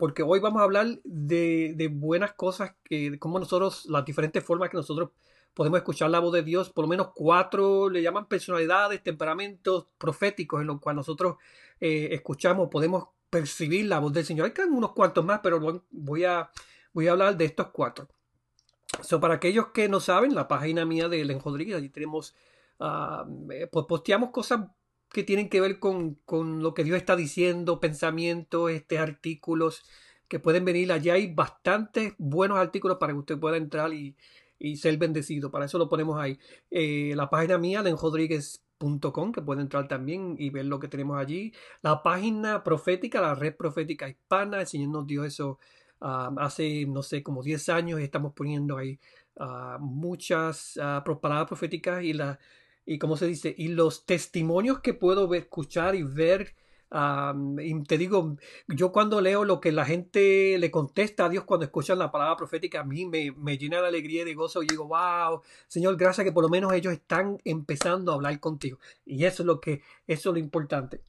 Porque hoy vamos a hablar de, buenas cosas, que cómo nosotros, las diferentes formas que nosotros podemos escuchar la voz de Dios, por lo menos cuatro le llaman personalidades, temperamentos proféticos en los cuales nosotros eh, escuchamos, podemos percibir la voz del Señor. Hay unos cuantos más, pero voy a, voy a hablar de estos cuatro. So, para aquellos que no saben, la página mía de Len Rodríguez, allí tenemos, uh, posteamos cosas que tienen que ver con, con, lo que Dios está diciendo, pensamientos, este, artículos que pueden venir. Allí hay bastantes buenos artículos para que usted pueda entrar y, y ser bendecido. Para eso lo ponemos ahí. Eh, la página mía, lenrodríguez.com, que puede entrar también y ver lo que tenemos allí. La página profética, la red profética hispana, el Señor nos dio eso hace, no sé, como 10 años estamos poniendo ahí muchas palabras proféticas y, la, y, ¿cómo se dice? Y los testimonios que puedo escuchar y ver. y te digo, yo cuando leo lo que la gente le contesta a Dios cuando escuchan la palabra profética, a mí me, me llena de alegría y de gozo. Y digo, wow, Señor, gracias que por lo menos ellos están empezando a hablar contigo. Y eso es lo que, eso es lo importante.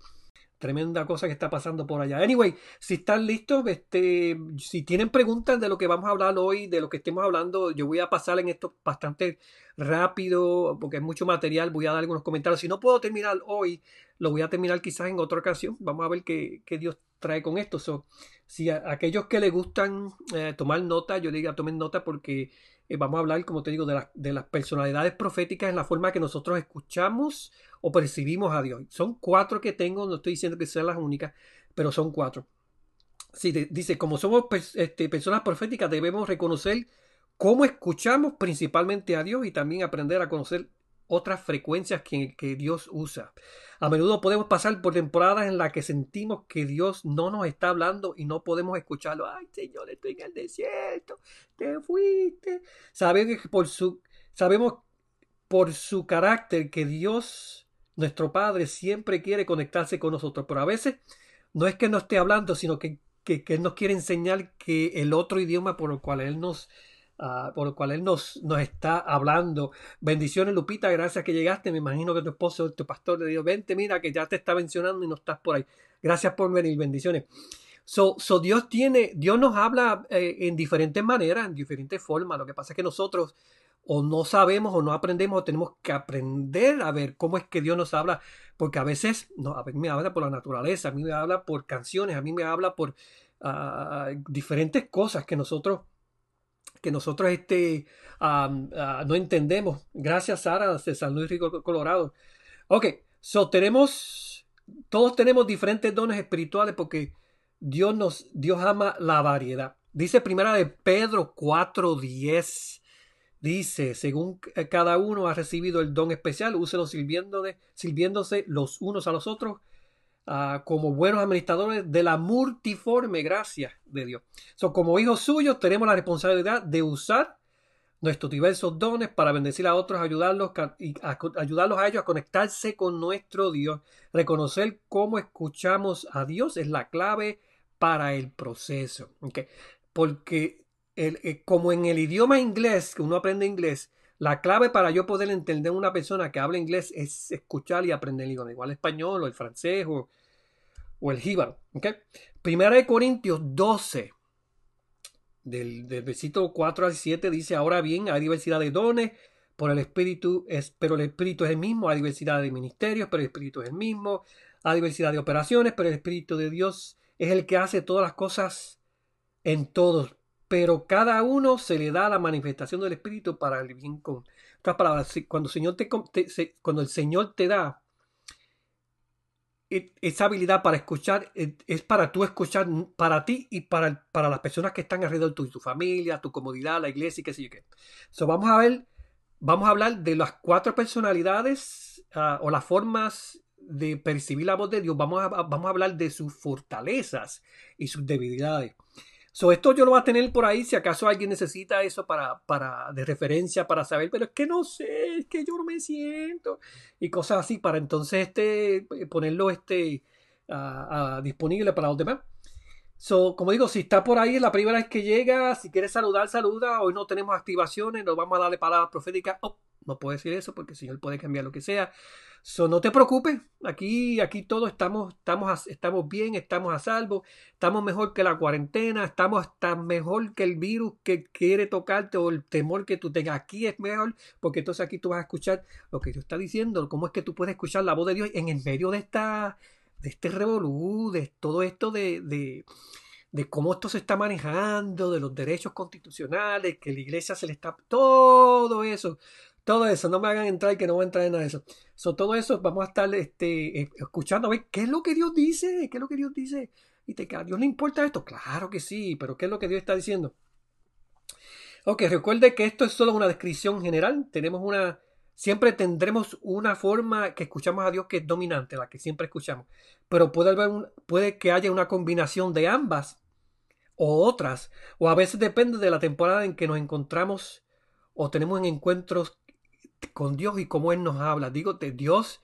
Tremenda cosa que está pasando por allá. Anyway, si están listos, este, si tienen preguntas de lo que vamos a hablar hoy, de lo que estemos hablando, yo voy a pasar en esto bastante rápido, porque es mucho material, voy a dar algunos comentarios. Si no puedo terminar hoy, lo voy a terminar quizás en otra ocasión. Vamos a ver qué, Dios trae con esto. si a, aquellos que les gustan eh, tomar nota, yo diga tomen nota porque eh, vamos a hablar, como te digo, de, las personalidades proféticas en la forma que nosotros escuchamos o percibimos a Dios. Son cuatro que tengo, no estoy diciendo que sean las únicas, pero son cuatro. Sí, dice, como somos este, personas proféticas, debemos reconocer cómo escuchamos principalmente a Dios y también aprender a conocer otras frecuencias que, que, Dios usa. A menudo podemos pasar por temporadas en las que sentimos que Dios no nos está hablando y no podemos escucharlo. Ay, Señor, estoy en el desierto, te fuiste. Sabemos por su, sabemos por su carácter que Dios, nuestro Padre, siempre quiere conectarse con nosotros, pero a veces no es que no esté hablando, sino que, que, que Él nos quiere enseñar que el otro idioma por el cual Él nos Ah, por el cual Él nos, nos está hablando. Bendiciones, Lupita, gracias que llegaste. Me imagino que tu esposo, tu pastor, le dijo, vente, mira, que ya te está mencionando y no estás por ahí. Gracias por venir, bendiciones. So, so Dios tiene, Dios nos habla eh, en diferentes maneras, en diferentes formas. Lo que pasa es que nosotros o no sabemos o no aprendemos o tenemos que aprender a ver cómo es que Dios nos habla, porque a veces no, a mí me habla por la naturaleza, a mí me habla por canciones, a mí me habla por ah, diferentes cosas que nosotros que nosotros este, ah, no entendemos. Gracias, Sara, de San Luis Rico, Colorado. Ok, so tenemos, todos tenemos diferentes dones espirituales porque Dios nos, Dios ama la variedad. Dice primera de Pedro 4.10. Dice, según cada uno ha recibido el don especial, úselo sirviéndose los unos a los otros como buenos administradores de la multiforme gracia de Dios. So, como hijos suyos tenemos la responsabilidad de usar nuestros diversos dones para bendecir a otros, ayudarlos, y ayudarlos a ellos a conectarse con nuestro Dios. Reconocer cómo escuchamos a Dios es la clave para el proceso. Porque eh, como en el idioma inglés, que uno aprende inglés, la clave para yo poder entender a una persona que habla inglés es escuchar y aprender el idioma, igual el español o el francés o, el jíbaro. Primera de Corintios 12, del, del versículo 4 al 7, dice, ahora bien, hay diversidad de dones, por el Espíritu es, pero el Espíritu es el mismo, hay diversidad de ministerios, pero el Espíritu es el mismo, hay diversidad de operaciones, pero el Espíritu de Dios es el que hace todas las cosas en todos pero cada uno se le da la manifestación del Espíritu para el bien con otras palabras. Cuando el Señor te, da e, esa habilidad para escuchar, e, es para tú escuchar para ti y para, para las personas que están alrededor tuyo, tu familia, tu comodidad, la iglesia y qué sé yo qué. So, vamos a ver, vamos a hablar de las cuatro personalidades ah, o las formas de percibir la voz de Dios, vamos a, vamos a hablar de sus fortalezas y sus debilidades. So, esto yo lo voy a tener por ahí si acaso alguien necesita eso para, para, de referencia para saber, pero es que no sé, es que yo no me siento y cosas así para entonces este, ponerlo este, disponible para los demás. So, como digo, si está por ahí, es la primera vez que llega, si quiere saludar, saluda. Hoy no tenemos activaciones, nos vamos a darle palabras proféticas. No puedo decir eso porque el Señor puede cambiar lo que sea. So, no te preocupes, aquí, aquí todos estamos, estamos, estamos bien, estamos a salvo, estamos mejor que la cuarentena, estamos hasta mejor que el virus que quiere tocarte o el temor que tú tengas. Aquí es mejor porque entonces aquí tú vas a escuchar lo que Dios está diciendo, cómo es que tú puedes escuchar la voz de Dios en el medio de esta de este revolú, de todo esto de, de, de, cómo esto se está manejando, de los derechos constitucionales, que la iglesia se le está... Todo eso, todo eso, no me hagan entrar que no voy a entrar en nada de eso. So, todo eso vamos a estar este, eh, escuchando a ver qué es lo que Dios dice, qué es lo que Dios dice. Y te, ¿A Dios le importa esto? Claro que sí, pero ¿qué es lo que Dios está diciendo? Ok, recuerde que esto es solo una descripción general. Tenemos una Siempre tendremos una forma que escuchamos a Dios que es dominante, la que siempre escuchamos. Pero puede, haber un, puede que haya una combinación de ambas o otras. O a veces depende de la temporada en que nos encontramos o tenemos encuentros con Dios y cómo Él nos habla. Digo, Dios,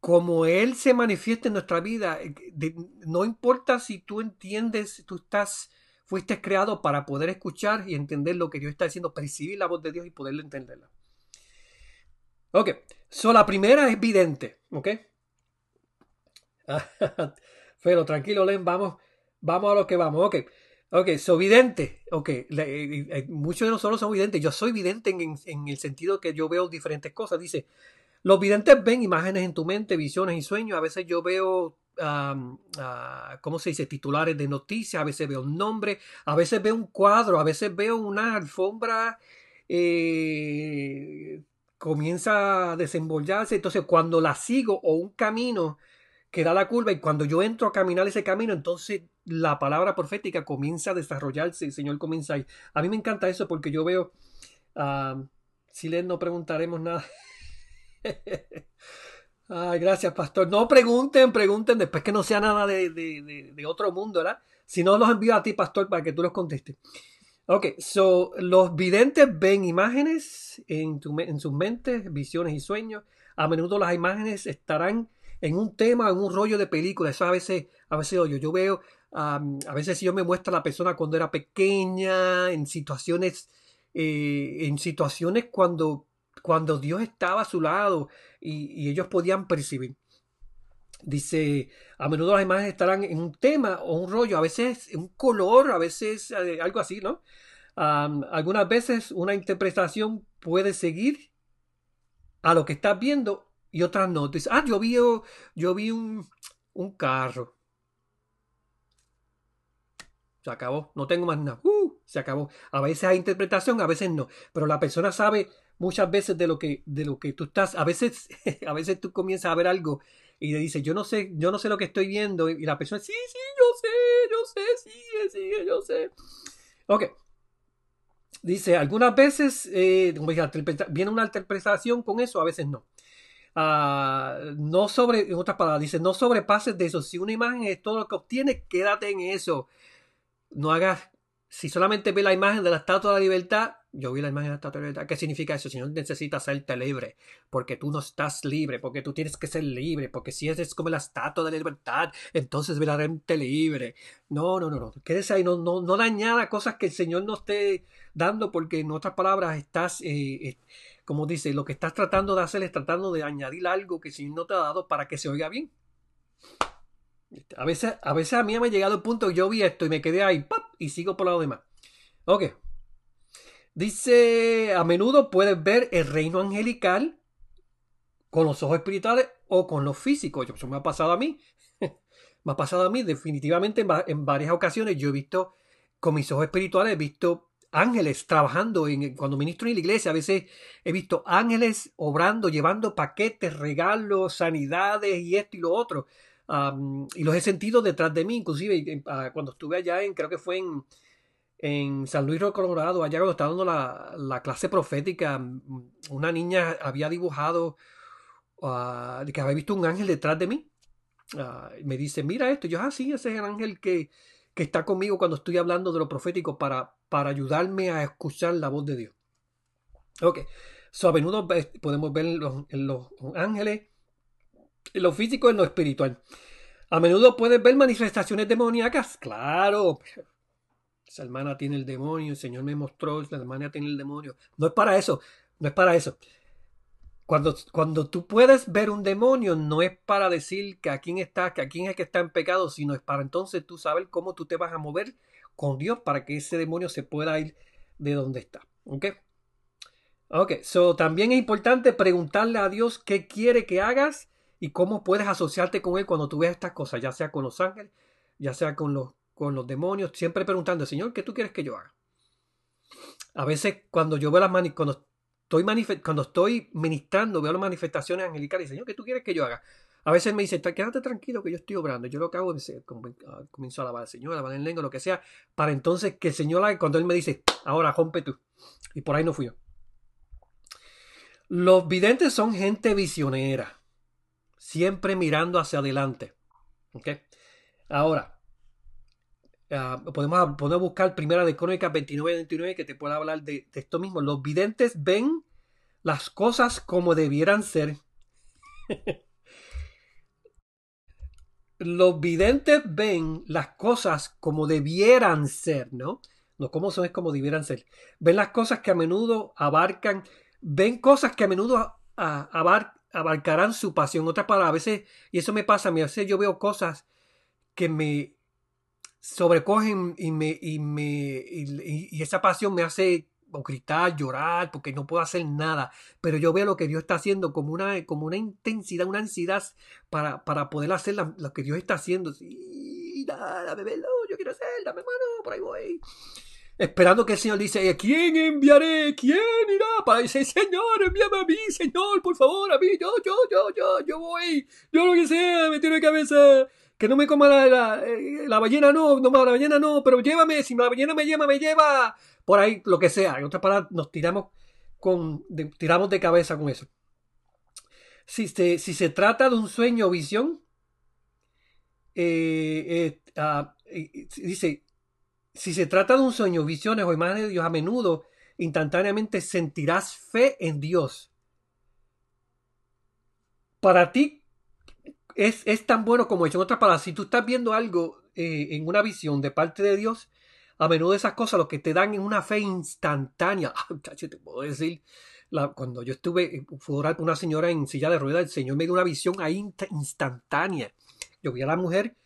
como Él se manifiesta en nuestra vida, eh, no importa si tú entiendes, tú estás, fuiste creado para poder escuchar y entender lo que Dios está diciendo, percibir la voz de Dios y poder entenderla. Ok, so la primera es vidente, ok. Pero tranquilo, Len, vamos, vamos a lo que vamos, ok. Ok, so vidente, ok. Eh, eh, muchos de nosotros son videntes. Yo soy vidente en, el sentido que yo veo diferentes cosas. Dice, los videntes ven imágenes en tu mente, visiones y sueños. A veces yo veo ah, ¿cómo se dice? Titulares de noticias, a veces veo un nombre, a veces veo un cuadro, a veces veo una alfombra eh, comienza a desembollarse. Entonces, cuando la sigo o un camino que da la curva y cuando yo entro a caminar ese camino, entonces la palabra profética comienza a desarrollarse. El Señor comienza ahí. A mí me encanta eso porque yo veo. Uh, si les no preguntaremos nada. Ay, gracias, pastor. No pregunten, pregunten después que no sea nada de, de, de otro mundo, ¿verdad? Si no, los envío a ti, pastor, para que tú los contestes. Ok, so los videntes ven imágenes en, en sus mentes, visiones y sueños. A menudo las imágenes estarán en un tema, en un rollo de película. Eso a veces, a veces yo, yo veo, a veces yo me muestra a la persona cuando era pequeña, en situaciones, eh, en situaciones cuando, cuando Dios estaba a su lado y, y ellos podían percibir. Dice, a menudo las imágenes estarán en un tema o un rollo, a veces un color, a veces eh, algo así, ¿no? algunas veces una interpretación puede seguir a lo que estás viendo y otras no. Dice, ah, yo vi, yo vi un, un carro. Se acabó, no tengo más nada. Uh, se acabó. A veces hay interpretación, a veces no. Pero la persona sabe muchas veces de lo que, de lo que tú estás. A veces, a veces tú comienzas a ver algo y le dice, yo no sé, yo no sé lo que estoy viendo. Y la persona, sí, sí, yo sé, yo sé, sigue, sigue, yo sé. Ok. Dice, algunas veces eh, viene una interpretación con eso, a veces no. Ah, no sobre, en otras palabras, dice, no sobrepases de eso. Si una imagen es todo lo que obtienes, quédate en eso. No hagas, si solamente ve la imagen de la estatua de la libertad, yo vi la imagen de estatua de libertad. ¿Qué significa eso? Si no necesitas serte libre, porque tú no estás libre, porque tú tienes que ser libre, porque si eres como la estatua de la libertad, entonces verdaderamente libre. No, no, no, no. Quédese ahí, no, no, no dañada cosas que el Señor no esté dando, porque en otras palabras estás, eh, eh, como dice, lo que estás tratando de hacer es tratando de añadir algo que el Señor no te ha dado para que se oiga bien. A veces, a veces a mí me ha llegado el punto que yo vi esto y me quedé ahí, y sigo por lo demás. Ok. Dice, a menudo puedes ver el reino angelical con los ojos espirituales o con los físicos. Eso me ha pasado a mí. me ha pasado a mí definitivamente en, varias ocasiones. Yo he visto con mis ojos espirituales, he visto ángeles trabajando cuando ministro en la iglesia. A veces he visto ángeles obrando, llevando paquetes, regalos, sanidades y esto y lo otro. Y los he sentido detrás de mí, inclusive ah, cuando estuve allá en, creo que fue en, en San Luis Colorado, allá cuando estaba dando la, clase profética, una niña había dibujado ah, que había visto un ángel detrás de mí. Ah, me dice, mira esto. Yo, ah, sí, ese es el ángel que, que está conmigo cuando estoy hablando de lo profético para, para ayudarme a escuchar la voz de Dios. Ok, so a menudo podemos ver los, los ángeles, en lo físico en lo espiritual. A menudo puedes ver manifestaciones demoníacas, claro. Esa hermana tiene el demonio, el Señor me mostró, la hermana tiene el demonio. No es para eso, no es para eso. Cuando, cuando tú puedes ver un demonio, no es para decir que a quién está, que a quién es que está en pecado, sino es para entonces tú saber cómo tú te vas a mover con Dios para que ese demonio se pueda ir de donde está. ¿Ok? Ok, so también es importante preguntarle a Dios qué quiere que hagas y cómo puedes asociarte con Él cuando tú ves estas cosas, ya sea con los ángeles, ya sea con los, con los demonios, siempre preguntando, Señor, ¿qué tú quieres que yo haga? A veces cuando yo veo las manos, cuando estoy, cuando estoy ministrando, veo las manifestaciones angelicales, Señor, ¿qué tú quieres que yo haga? A veces me dice, quédate tranquilo que yo estoy obrando. Yo lo que hago es eh, ah, comienzo a alabar al Señor, a alabar en lengua, lo que sea, para entonces que el Señor, cuando Él me dice, ahora rompe tú. Y por ahí no fui yo. Los videntes son gente visionera siempre mirando hacia adelante. Ahora, uh, podemos, buscar Primera de Crónicas 29 29 que te pueda hablar de, esto mismo. Los videntes ven las cosas como debieran ser. Los videntes ven las cosas como debieran ser, ¿no? No como son, es como debieran ser. Ven las cosas que a menudo abarcan, ven cosas que a menudo abarcan abarcarán su pasión. Otras palabras, a veces, y eso me pasa a mí, a veces yo veo cosas que me sobrecogen y me, y me, y, esa pasión me hace gritar, llorar, porque no puedo hacer nada. Pero yo veo lo que Dios está haciendo como una, como una intensidad, una ansiedad para, para poder hacer lo que Dios está haciendo. Sí, dame, yo quiero hacer, dame mano, por ahí voy esperando que el Señor dice, ¿quién enviaré? ¿Quién irá? Para decir, Señor, envíame a mí, Señor, por favor, a mí, yo, yo, yo, yo, yo voy, yo lo que sea, me tiro de cabeza, que no me coma la, eh, la, ballena, no, no, la ballena no, pero llévame, si la ballena me lleva, me lleva, por ahí, lo que sea. En otras palabras, nos tiramos, con, de, tiramos de cabeza con eso. Si se, si se trata de un sueño o visión, eh, eh, uh, dice, si se trata de un sueño, visiones o imágenes de Dios, a menudo instantáneamente sentirás fe en Dios. Para ti es, es tan bueno como hecho. En otras palabras, si tú estás viendo algo eh, en una visión de parte de Dios, a menudo esas cosas lo que te dan es una fe instantánea. Ah, te puedo decir, cuando yo estuve, fue orar una señora en silla de ruedas, el Señor me dio una visión ahí instantánea. Yo vi a la mujer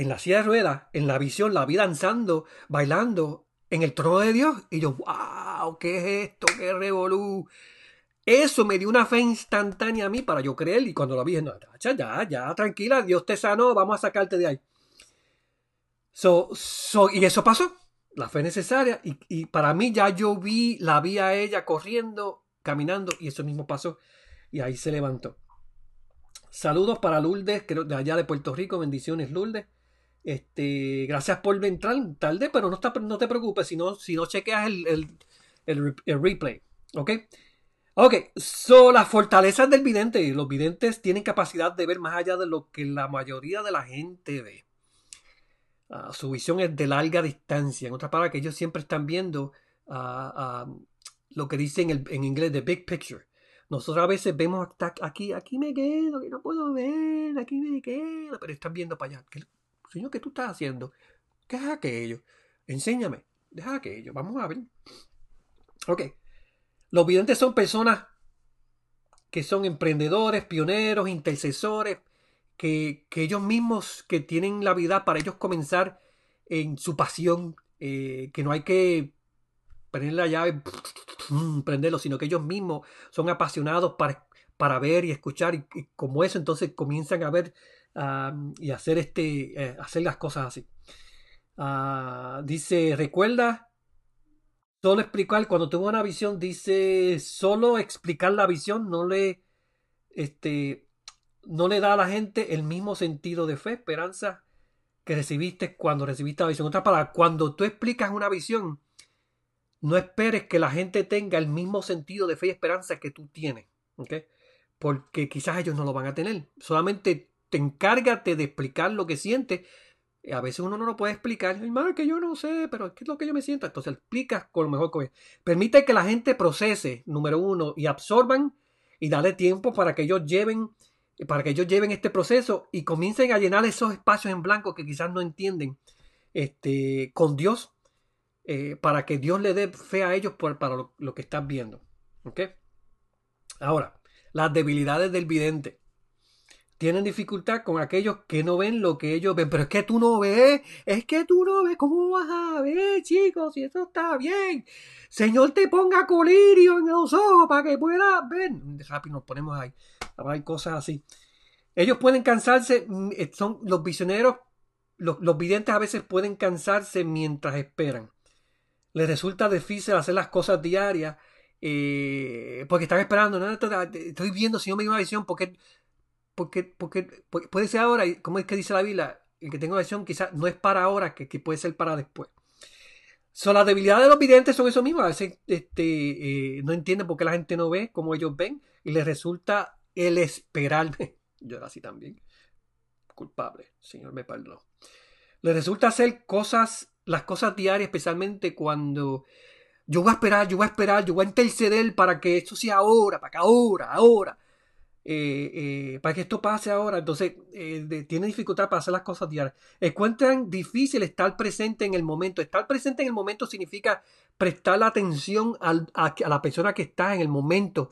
en la silla de ruedas, en la visión, la vi danzando, bailando en el trono de Dios. Y yo, wow, ¿qué es esto? ¿Qué revolú? Eso me dio una fe instantánea a mí para yo creer. Y cuando la vi, no, ya, ya, tranquila, Dios te sanó, vamos a sacarte de ahí. So, so, y eso pasó, la fe necesaria. Y, y, para mí ya yo vi, la vi a ella corriendo, caminando, y eso mismo pasó. Y ahí se levantó. Saludos para Lourdes, de allá de Puerto Rico. Bendiciones, Lourdes. Este, gracias por entrar tarde, pero no, te preocupes si no, si no chequeas el, el, el, replay. ¿Ok? Ok, son las fortalezas del vidente. Los videntes tienen capacidad de ver más allá de lo que la mayoría de la gente ve. Ah, su visión es de larga distancia. En otras palabras, que ellos siempre están viendo uh, lo que dicen en, inglés the big picture. Nosotros a veces vemos hasta aquí, aquí me quedo, que no puedo ver, aquí me quedo, pero están viendo para allá. Señor, ¿qué tú estás haciendo? ¿Qué es aquello? Enséñame. Deja aquello. Vamos a ver. Ok. Los videntes son personas que son emprendedores, pioneros, intercesores, que, ellos mismos que tienen la vida para ellos comenzar en su pasión, eh, que no hay que prender la llave, prenderlo, sino que ellos mismos son apasionados para, para ver y escuchar y como eso entonces comienzan a ver y hacer, este, eh, hacer las cosas así. Ah, dice, recuerda, solo explicar, cuando tuvo una visión, dice, solo explicar la visión no le, este, no le da a la gente el mismo sentido de fe, esperanza que recibiste cuando recibiste la visión. Otra palabra, cuando tú explicas una visión, no esperes que la gente tenga el mismo sentido de fe y esperanza que tú tienes. porque quizás ellos no lo van a tener. Solamente te encárgate de explicar lo que sientes. A veces uno no lo puede explicar. Hermano, es que yo no sé, pero ¿qué es lo que yo me siento? Entonces explicas con lo mejor que Permite que la gente procese, número uno, y absorban y dale tiempo para que ellos lleven para que ellos lleven este proceso y comiencen a llenar esos espacios en blanco que quizás no entienden este, con Dios, eh, para que Dios le dé fe a ellos por, para lo, que están viendo. ¿Ok? Ahora, las debilidades del vidente. Tienen dificultad con aquellos que no ven lo que ellos ven. Pero es que tú no ves, es que tú no ves. ¿Cómo vas a ver, chicos? Si eso está bien. Señor, te ponga colirio en los ojos para que puedas ver. Rápido nos ponemos ahí. Hay cosas así. Ellos pueden cansarse, mm, eh, son los visioneros, los, los videntes a veces pueden cansarse mientras esperan. Les resulta difícil hacer las cosas diarias eh, porque están esperando, no, estoy viendo si no me dio una visión, porque, porque, puede ser ahora, como es que dice la Biblia, el que tenga una visión quizás no es para ahora, que, puede ser para después. So, las debilidades de los videntes son eso mismo, a veces este, eh, no entienden por qué la gente no ve como ellos ven y les resulta el esperarme. Yo era así también. Culpable, Señor me perdonó. Les resulta hacer cosas, las cosas diarias, especialmente cuando yo voy a esperar, yo voy a esperar, yo voy a interceder para que esto sea ahora, para que ahora, ahora, eh, eh, para que esto pase ahora. Entonces, eh, tiene dificultad para hacer las cosas diarias. Encuentran difícil estar presente en el momento. Estar presente en el momento significa prestar la atención a, la persona que está en el momento.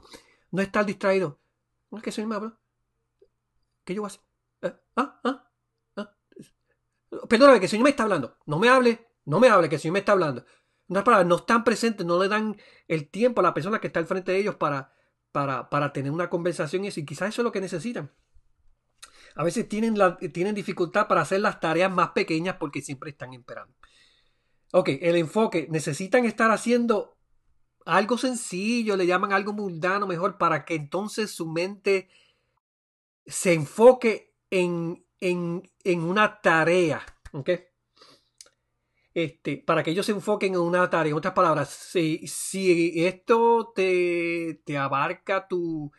No estar distraído. No es que soy me habla. ¿Qué yo voy a hacer? ¿Ah? ¿Ah? ¿Ah? Perdóname, que el Señor me está hablando. No me hable, no me hable, que el Señor me está hablando no están presentes, no le dan el tiempo a la persona que está al frente de ellos para, para, para tener una conversación y quizás eso es lo que necesitan. A veces tienen, tienen dificultad para hacer las tareas más pequeñas porque siempre están esperando. Ok, el enfoque. Necesitan estar haciendo algo sencillo, le llaman algo mundano mejor, para que entonces su mente se enfoque en, en, en una tarea. ¿ok? Este, para que ellos se enfoquen en una tarea. En otras palabras, si, esto te, abarca tu,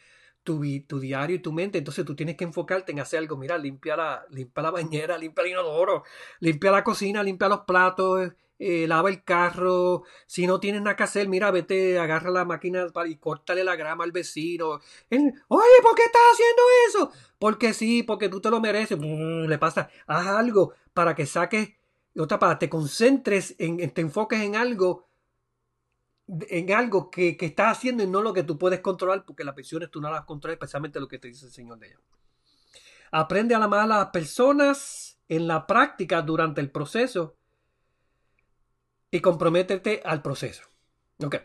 diario y tu mente, entonces tú tienes que enfocarte en hacer algo. Mira, limpia la, limpia la bañera, limpia el inodoro, limpia la cocina, limpia los platos, eh, lava el carro. Si no tienes nada que hacer, mira, vete, agarra la máquina y córtale la grama al vecino. Oye, ¿por qué estás haciendo eso? Porque sí, porque tú te lo mereces. Le pasa, haz algo para que saques otra para te concentres, en, te enfoques en algo, en algo que, que, estás haciendo y no lo que tú puedes controlar, porque las pensiones tú no las controlas, especialmente lo que te dice el Señor de ella. Aprende a amar a las personas en la práctica durante el proceso y comprométete al proceso. Ok.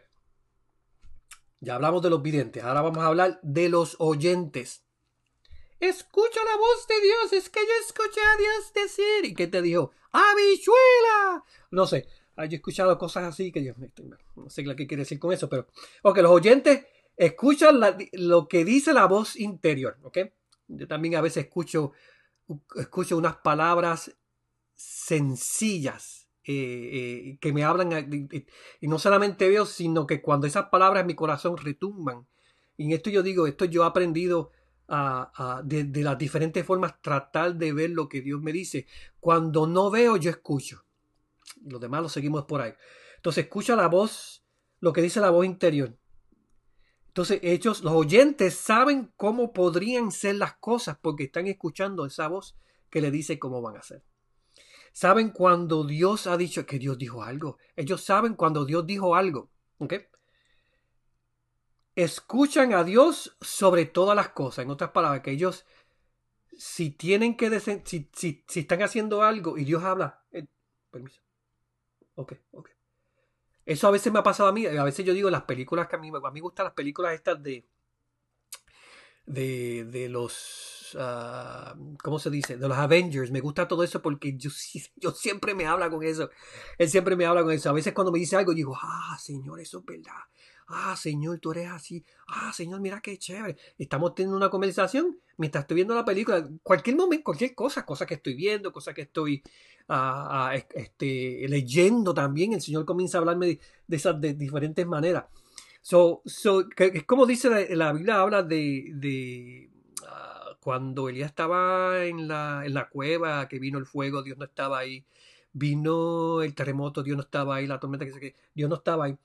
Ya hablamos de los videntes, ahora vamos a hablar de los oyentes. Escucha la voz de Dios, es que yo escuché a Dios decir. ¿Y qué te dijo? ¡Habichuela! No sé, yo he escuchado cosas así que yo no sé qué quiere decir con eso, pero. Ok, los oyentes escuchan lo que dice la voz interior, ¿ok? Yo también a veces escucho, escucho unas palabras sencillas eh, eh, que me hablan y no solamente veo, sino que cuando esas palabras en mi corazón retumban. Y en esto yo digo, esto yo he aprendido de, las diferentes formas tratar de ver lo que Dios me dice. Cuando no veo, yo escucho. Los demás lo seguimos por ahí. Entonces escucha la voz, lo que dice la voz interior. Entonces ellos, los oyentes, saben cómo podrían ser las cosas porque están escuchando esa voz que le dice cómo van a ser. Saben cuando Dios ha dicho que Dios dijo algo. Ellos saben cuando Dios dijo algo. ¿ok? Escuchan a Dios sobre todas las cosas. En otras palabras, que ellos, si tienen que, si, si, si, están haciendo algo y Dios habla, eh, permiso. Ok, ok. Eso a veces me ha pasado a mí. A veces yo digo las películas que a mí, a mí me gustan las películas estas de, de, de los, uh, ¿cómo se dice? De los Avengers. Me gusta todo eso porque yo, yo siempre me habla con eso. Él siempre me habla con eso. A veces cuando me dice algo, digo, ah, Señor, eso es verdad ah, Señor, tú eres así, ah, Señor, mira qué chévere. Estamos teniendo una conversación mientras estoy viendo la película, cualquier momento, cualquier cosa, cosa que estoy viendo, cosa que estoy ah, ah, este, leyendo también, el Señor comienza a hablarme de, esas de diferentes maneras. So, so, es como dice la, Biblia, habla de, de uh, cuando Elías estaba en la, en la cueva, que vino el fuego, Dios no estaba ahí. Vino el terremoto, Dios no estaba ahí, la tormenta, que Dios no estaba ahí.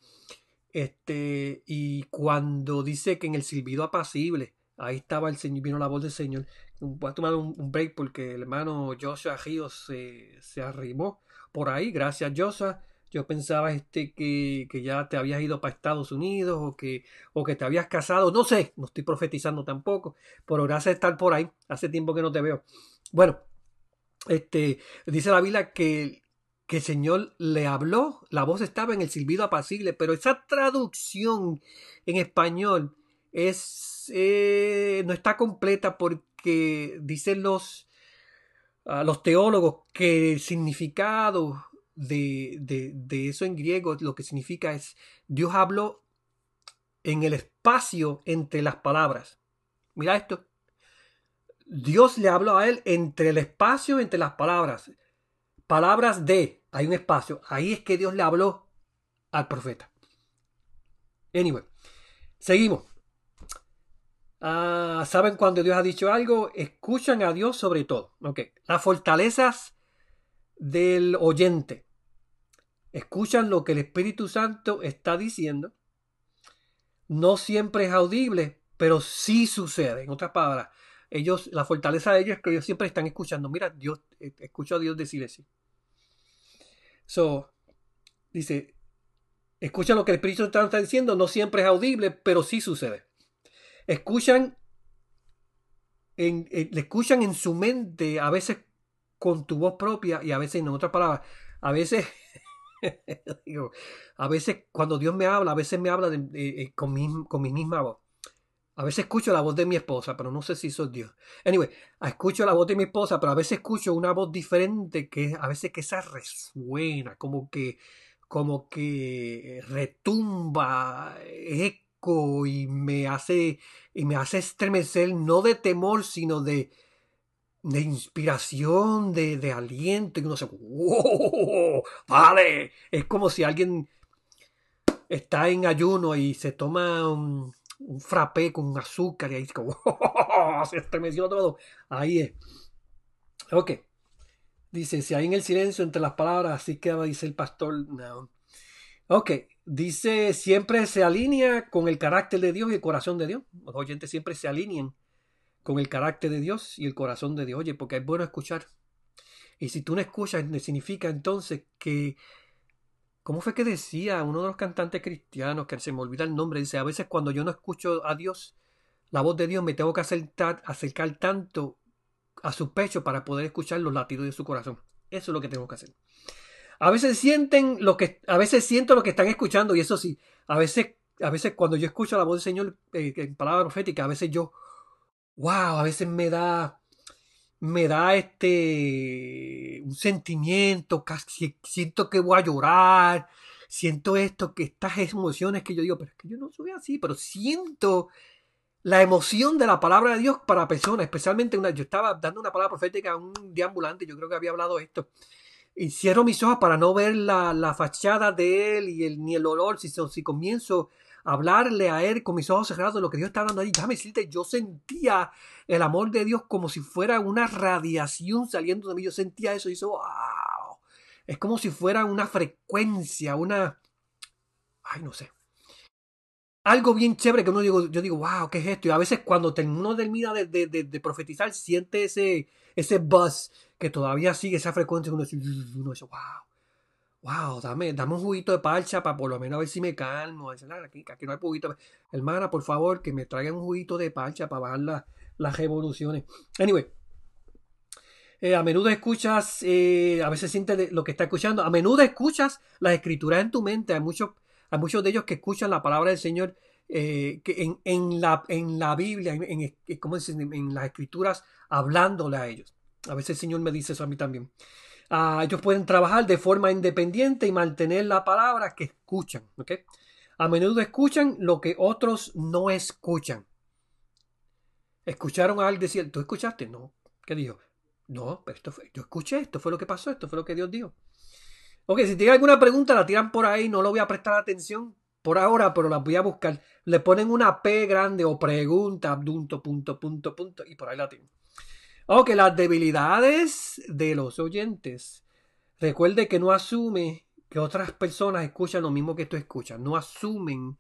Este, y cuando dice que en el silbido apacible, ahí estaba el Señor, vino la voz del Señor. Voy a tomar un, break porque el hermano Joshua Ríos se, se arrimó por ahí. Gracias, Joshua. Yo pensaba este, que, que, ya te habías ido para Estados Unidos o que, o que te habías casado. No sé, no estoy profetizando tampoco, pero gracias a estar por ahí. Hace tiempo que no te veo. Bueno, este, dice la Biblia que, que el Señor le habló, la voz estaba en el silbido apacible, pero esa traducción en español es, eh, no está completa porque dicen los, uh, los teólogos que el significado de, de, de eso en griego lo que significa es Dios habló en el espacio entre las palabras. Mira esto. Dios le habló a él entre el espacio entre las palabras. Palabras de, hay un espacio. Ahí es que Dios le habló al profeta. Anyway, seguimos. Ah, ¿Saben cuando Dios ha dicho algo? Escuchan a Dios sobre todo. Las fortalezas del oyente escuchan lo que el Espíritu Santo está diciendo. No siempre es audible, pero sí sucede. En otras palabras, ellos, la fortaleza de ellos es que ellos siempre están escuchando. Mira, Dios, eh, escucho a Dios decir así. So, dice, escuchan lo que el Espíritu Santo está diciendo, no siempre es audible, pero sí sucede. Escuchan, en, le escuchan en su mente, a veces con tu voz propia y a veces, en otras palabras, a veces a veces cuando Dios me habla, a veces me habla eh, con, mi, con mi misma voz. A veces escucho la voz de mi esposa, pero no sé si soy Dios. Anyway, escucho la voz de mi esposa, pero a veces escucho una voz diferente que a veces que esa resuena, como que, como que retumba, eco y me hace, y me hace estremecer, no de temor, sino de, de inspiración, de, de aliento, y uno se, wow, vale, es como si alguien está en ayuno y se toma un, un frappé con azúcar y ahí como, se estremeció todo, ahí es. Ok, dice, si hay en el silencio entre las palabras, así queda, dice el pastor, no. Ok, dice, siempre se alinea con el carácter de Dios y el corazón de Dios, los oyentes siempre se alinean con el carácter de Dios y el corazón de Dios. Oye, porque es bueno escuchar. Y si tú no escuchas, significa entonces que, ¿cómo fue que decía uno de los cantantes cristianos, que se me olvida el nombre, dice, a veces cuando yo no escucho a Dios, la voz de Dios, me tengo que acercar, tanto a su pecho para poder escuchar los latidos de su corazón. Eso es lo que tengo que hacer. A veces sienten lo que, a veces siento lo que están escuchando y eso sí, a veces, a veces cuando yo escucho la voz del Señor eh, en palabra profética, a veces yo wow, a veces me da, me da este, un sentimiento, casi siento que voy a llorar, siento esto, que estas emociones que yo digo, pero es que yo no soy así, pero siento la emoción de la palabra de Dios para personas, especialmente una, yo estaba dando una palabra profética a un deambulante, yo creo que había hablado esto, y cierro mis ojos para no ver la, la fachada de él y el, ni el olor, si, si comienzo hablarle a él con mis ojos cerrados de lo que Dios está hablando ahí. Déjame decirte, yo sentía el amor de Dios como si fuera una radiación saliendo de mí. Yo sentía eso y eso, wow. Es como si fuera una frecuencia, una... Ay, no sé. Algo bien chévere que uno digo, yo digo, wow, ¿qué es esto? Y a veces cuando uno termina de, de, de, profetizar, siente ese, ese buzz que todavía sigue esa frecuencia. Uno dice, uno dice wow wow, dame, dame un juguito de parcha para por lo menos a ver si me calmo. Aquí, no hay juguito. Hermana, por favor, que me traigan un juguito de parcha para bajar las revoluciones. Anyway. Eh, a menudo escuchas, eh, a veces sientes lo que está escuchando, a menudo escuchas las escrituras en tu mente, hay muchos, hay muchos de ellos que escuchan la palabra del Señor eh, que en, en, la, en la Biblia, en, ¿cómo en las escrituras, hablándole a ellos. A veces el Señor me dice eso a mí también. Ah, ellos pueden trabajar de forma independiente y mantener la palabra que escuchan. A menudo escuchan lo que otros no escuchan. Escucharon a alguien decir, ¿tú escuchaste? No. ¿Qué dijo? No, pero esto fue, yo escuché, esto fue lo que pasó, esto fue lo que Dios dijo. Ok, si tienen alguna pregunta, la tiran por ahí, no lo voy a prestar atención, por ahora, pero las voy a buscar. Le ponen una P grande o pregunta, punto, punto, punto, punto, y por ahí la tengo. Ok, las debilidades de los oyentes. Recuerde que no asume que otras personas escuchan lo mismo que tú escuchas. No asumen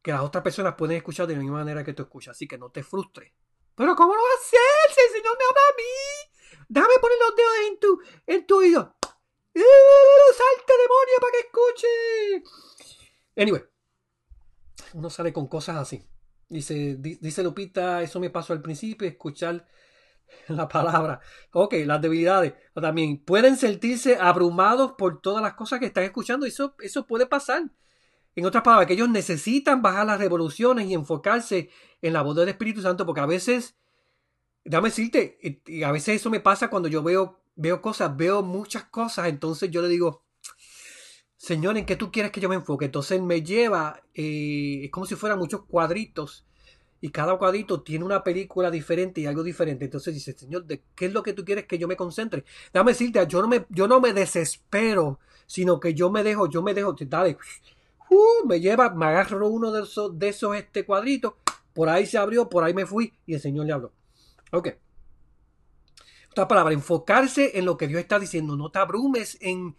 que las otras personas pueden escuchar de la misma manera que tú escuchas. Así que no te frustres. Pero ¿cómo lo va a hacer si el Señor me habla a mí? Déjame poner los dedos en tu, en tu oído. ¡Uh, ¡Salte, demonio, para que escuche! Anyway, uno sale con cosas así. Dice, dice Lupita, eso me pasó al principio, escuchar la palabra. Ok, las debilidades. También pueden sentirse abrumados por todas las cosas que están escuchando. Eso, eso puede pasar. En otras palabras, que ellos necesitan bajar las revoluciones y enfocarse en la voz del Espíritu Santo, porque a veces, déjame decirte, y a veces eso me pasa cuando yo veo, veo cosas, veo muchas cosas, entonces yo le digo, Señor, ¿en qué tú quieres que yo me enfoque? Entonces me lleva, eh, es como si fueran muchos cuadritos, y cada cuadrito tiene una película diferente y algo diferente. Entonces dice, Señor, ¿de qué es lo que tú quieres que yo me concentre? Déjame decirte, yo no me, yo no me desespero, sino que yo me dejo, yo me dejo, dale, uh, me lleva, me agarro uno de esos, de esos este cuadritos, por ahí se abrió, por ahí me fui y el Señor le habló. Ok. Otra palabra, enfocarse en lo que Dios está diciendo. No te abrumes en,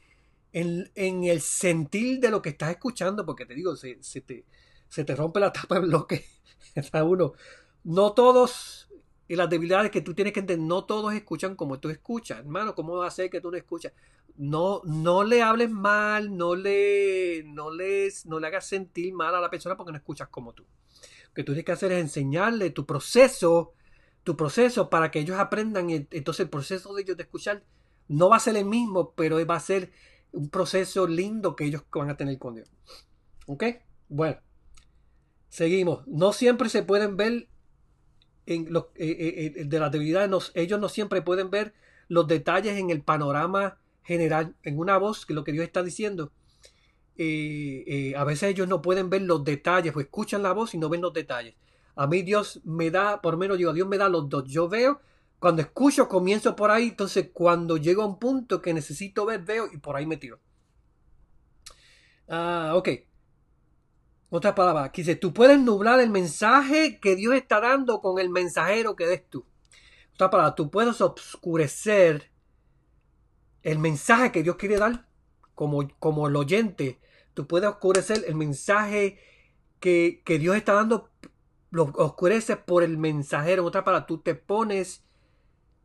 en, el sentir de lo que estás escuchando, porque te digo, se, te, se te rompe la tapa de bloque. Está uno. No todos, y las debilidades que tú tienes que entender, no todos escuchan como tú escuchas. Hermano, ¿cómo va a ser que tú no escuchas? no, no le hables mal, no le, no, les, no le hagas sentir mal a la persona porque no escuchas como tú. Lo que tú tienes que hacer es enseñarle tu proceso, tu proceso para que ellos aprendan. Entonces el proceso de ellos de escuchar no va a ser el mismo, pero va a ser un proceso lindo que ellos van a tener con Dios. ¿Ok? Bueno, seguimos. No siempre se pueden ver en los, eh, eh, eh, de las debilidades, ellos no siempre pueden ver los detalles en el panorama general, en una voz, que lo que Dios está diciendo, a veces ellos no pueden ver los detalles, pues escuchan la voz y no ven los detalles. A mí Dios me da, por menos yo, Dios me da los dos. Yo veo, cuando escucho, comienzo por ahí, entonces cuando llego a un punto que necesito ver, veo y por ahí me tiro. Ah, ok. Otra palabra, aquí dice, tú puedes nublar el mensaje que Dios está dando con el mensajero que des tú. Otra palabra, tú puedes obscurecer el mensaje que Dios quiere dar como, como el oyente. Tú puedes oscurecer el mensaje que, Dios está dando, lo oscureces por el mensajero. En otra palabra, tú te pones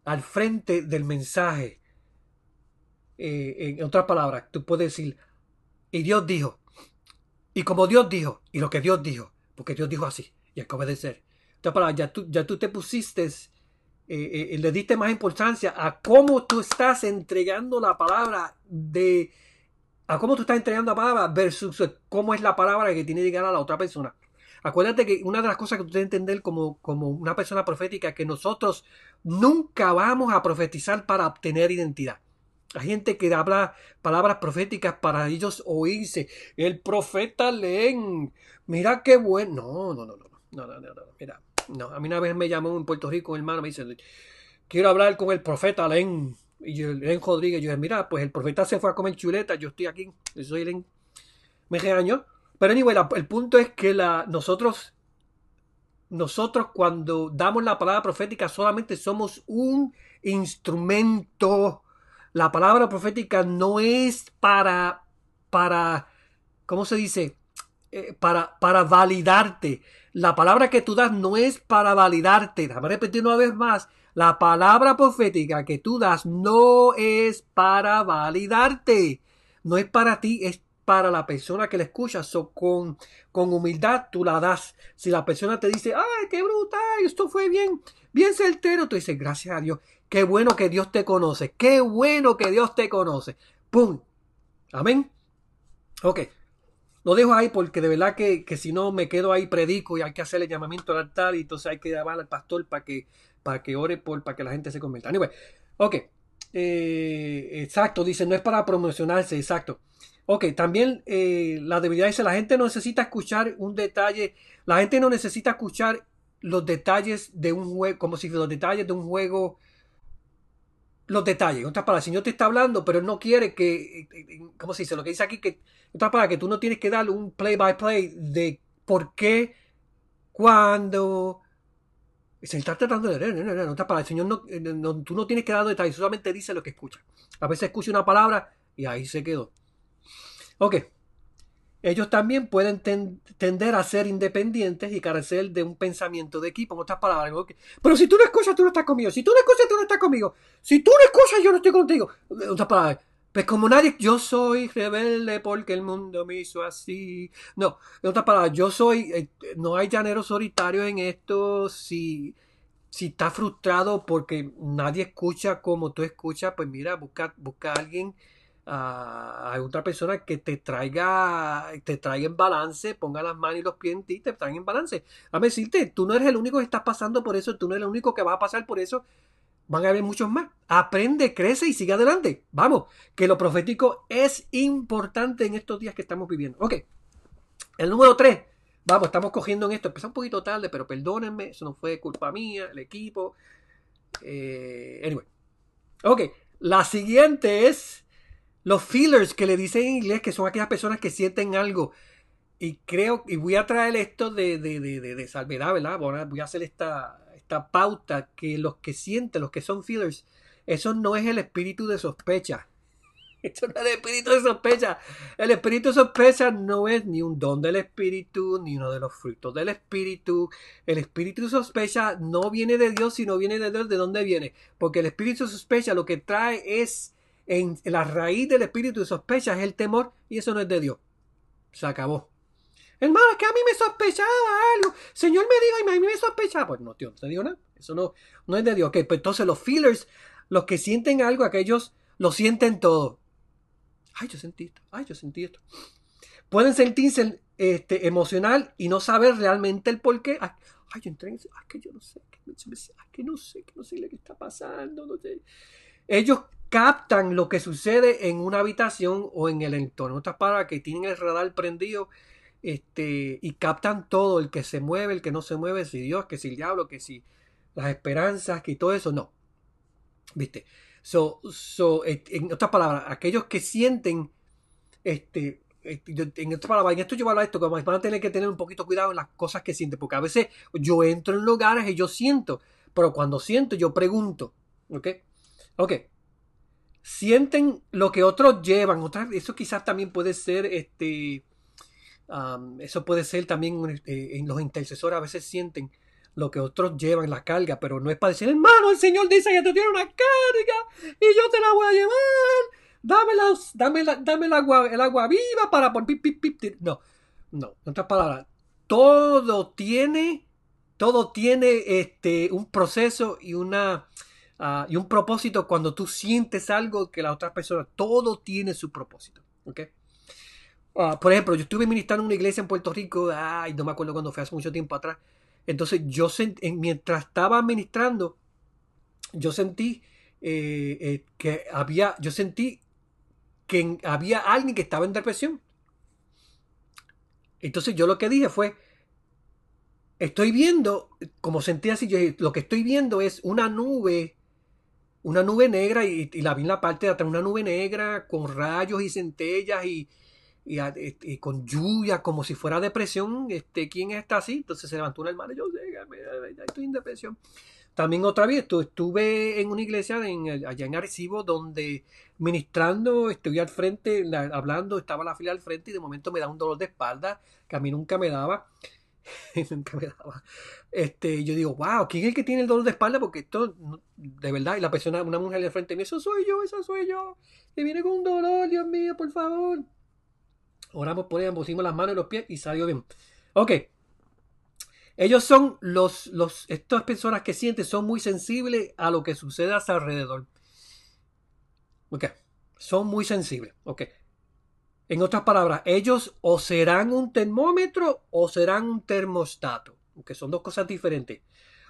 al frente del mensaje. Eh, en otras palabras, tú puedes decir, y Dios dijo, y como Dios dijo, y lo que Dios dijo, porque Dios dijo así, y hay que obedecer. En otras palabras, ya tú, ya tú te pusiste eh, eh, le diste más importancia a cómo tú estás entregando la palabra de a cómo tú estás entregando la palabra versus cómo es la palabra que tiene que llegar a la otra persona. Acuérdate que una de las cosas que tú que entender como, como una persona profética es que nosotros nunca vamos a profetizar para obtener identidad. Hay gente que habla palabras proféticas para ellos oírse. El profeta leen. Mira qué bueno. No, no, no, no. No, no, no, no. Mira. No, a mí una vez me llamó en Puerto Rico un hermano, me dice, quiero hablar con el profeta Len. Y yo, Len Rodríguez, yo dije, mira, pues el profeta se fue a comer chuleta, yo estoy aquí, yo soy Len. Me regañó. Pero anyway, el punto es que la, nosotros, nosotros cuando damos la palabra profética solamente somos un instrumento. La palabra profética no es para, para, ¿cómo se dice? Eh, para, para validarte. La palabra que tú das no es para validarte. Déjame repetir una vez más. La palabra profética que tú das no es para validarte. No es para ti, es para la persona que la escucha. So, con, con humildad tú la das. Si la persona te dice, ay, qué brutal, esto fue bien, bien certero, tú dices, gracias a Dios. Qué bueno que Dios te conoce. Qué bueno que Dios te conoce. ¡Pum! Amén. Ok. Lo dejo ahí porque de verdad que, si no me quedo ahí predico y hay que hacer el llamamiento al altar y entonces hay que llamar al pastor para que, para que ore por, para que la gente se convierta. Anyway, ok. Eh, exacto, dice, no es para promocionarse, exacto. Ok, también eh, la debilidad dice, la gente no necesita escuchar un detalle, la gente no necesita escuchar los detalles de un juego, como si los detalles de un juego los detalles. En otras palabras, el Señor te está hablando, pero no quiere que, ¿cómo se dice? Lo que dice aquí, que, otras que tú no tienes que dar un play by play de por qué, cuándo. Se está tratando de leer, en otras palabras, el Señor eh, no, tú no tienes que dar detalles, solamente dice lo que escucha. A veces escucha una palabra y ahí se quedó. Ok. Ellos también pueden tender a ser independientes y carecer de un pensamiento de equipo. En otras palabras, pero si tú no escuchas, tú no estás conmigo. Si tú no escuchas, tú no estás conmigo. Si tú no escuchas, yo no estoy contigo. En otras palabras, pues como nadie, yo soy rebelde porque el mundo me hizo así. No, en otras palabras, yo soy, eh, no hay llanero solitario en esto. Si, si estás frustrado porque nadie escucha como tú escuchas, pues mira, busca, busca a alguien a, otra persona que te traiga, te traiga en balance, ponga las manos y los pies en ti, te traiga en balance. A decirte, tú no eres el único que estás pasando por eso, tú no eres el único que va a pasar por eso. Van a haber muchos más. Aprende, crece y sigue adelante. Vamos, que lo profético es importante en estos días que estamos viviendo. Ok. El número 3. Vamos, estamos cogiendo en esto. Empezó un poquito tarde, pero perdónenme. Eso no fue culpa mía, el equipo. Eh, anyway. Ok. La siguiente es los feelers que le dicen en inglés, que son aquellas personas que sienten algo. Y creo, y voy a traer esto de, de, de, de, salvedad, ¿verdad? Voy a hacer esta, esta pauta que los que sienten, los que son feelers, eso no es el espíritu de sospecha. Eso no es el espíritu de sospecha. El espíritu de sospecha no es ni un don del espíritu, ni uno de los frutos del espíritu. El espíritu de sospecha no viene de Dios, sino viene de Dios. ¿De dónde viene? Porque el espíritu de sospecha lo que trae es en la raíz del espíritu de sospecha es el temor y eso no es de Dios. Se acabó. Hermano, es que a mí me sospechaba algo. Señor me dijo y a mí me sospechaba. Pues no, tío, no te digo nada. Eso no, no es de Dios. Ok, pues entonces los feelers, los que sienten algo, aquellos lo sienten todo. Ay, yo sentí esto. Ay, yo sentí esto. Pueden sentirse este, emocional y no saber realmente el por qué. Ay, yo entré en. Ay, que yo no sé. Ay, que no sé. Que no sé lo que está pasando. No sé. Ellos captan lo que sucede en una habitación o en el entorno. Otras palabras, que tienen el radar prendido este, y captan todo, el que se mueve, el que no se mueve, si Dios, que si el diablo, que si las esperanzas, que todo eso, no. ¿Viste? So, so, en otras palabras, aquellos que sienten, este, en otras palabras, en esto yo hablar de esto, que van a tener que tener un poquito cuidado en las cosas que sienten, porque a veces yo entro en lugares y yo siento, pero cuando siento yo pregunto, ¿ok? Ok, sienten lo que otros llevan. eso quizás también puede ser, este, eso puede ser también eh, en los intercesores a veces sienten lo que otros llevan, la carga, pero no es para decir, hermano, el Señor dice que tú tienes una carga y yo te la voy a llevar. Dame, dame, la, dame el, agua, el agua viva para por pip, pip, pip. No, no, en otras palabras, todo tiene, todo tiene este, un proceso y una, Ah, y un propósito cuando tú sientes algo que la otra persona, todo tiene su propósito. ¿okay? Ah, por ejemplo, yo estuve ministrando en una iglesia en Puerto Rico, ay, no me acuerdo cuándo fue, hace mucho tiempo atrás. Entonces yo sentí, mientras estaba ministrando, yo sentí eh, eh, que había, yo sentí que había alguien que estaba en depresión. Entonces yo lo que dije fue, estoy viendo, como sentí así, yo, lo que estoy viendo es una nube una nube negra y, la vi en la parte de atrás, una nube negra con rayos y centellas y, y, con lluvia, como si fuera depresión. Este, ¿Quién está así? Entonces se levantó una hermana, yo estoy en depresión. También otra vez estuve en una iglesia allá en Arecibo donde ministrando, estoy al frente, hablando, estaba la fila al frente y de momento me da un dolor de espalda que a mí nunca me daba. nunca me daba. Este, yo digo, wow, ¿quién es el que tiene el dolor de espalda? Porque esto, de verdad, y la persona, una mujer de frente de mí, eso soy yo, eso soy yo. Y viene con un dolor, Dios mío, por favor. Oramos por ella, pusimos las manos y los pies y salió bien. Ok. Ellos son los, los, estas personas que sienten, son muy sensibles a lo que sucede a su alrededor. Ok. Son muy sensibles. Ok. En otras palabras, ellos o serán un termómetro o serán un termostato, que son dos cosas diferentes.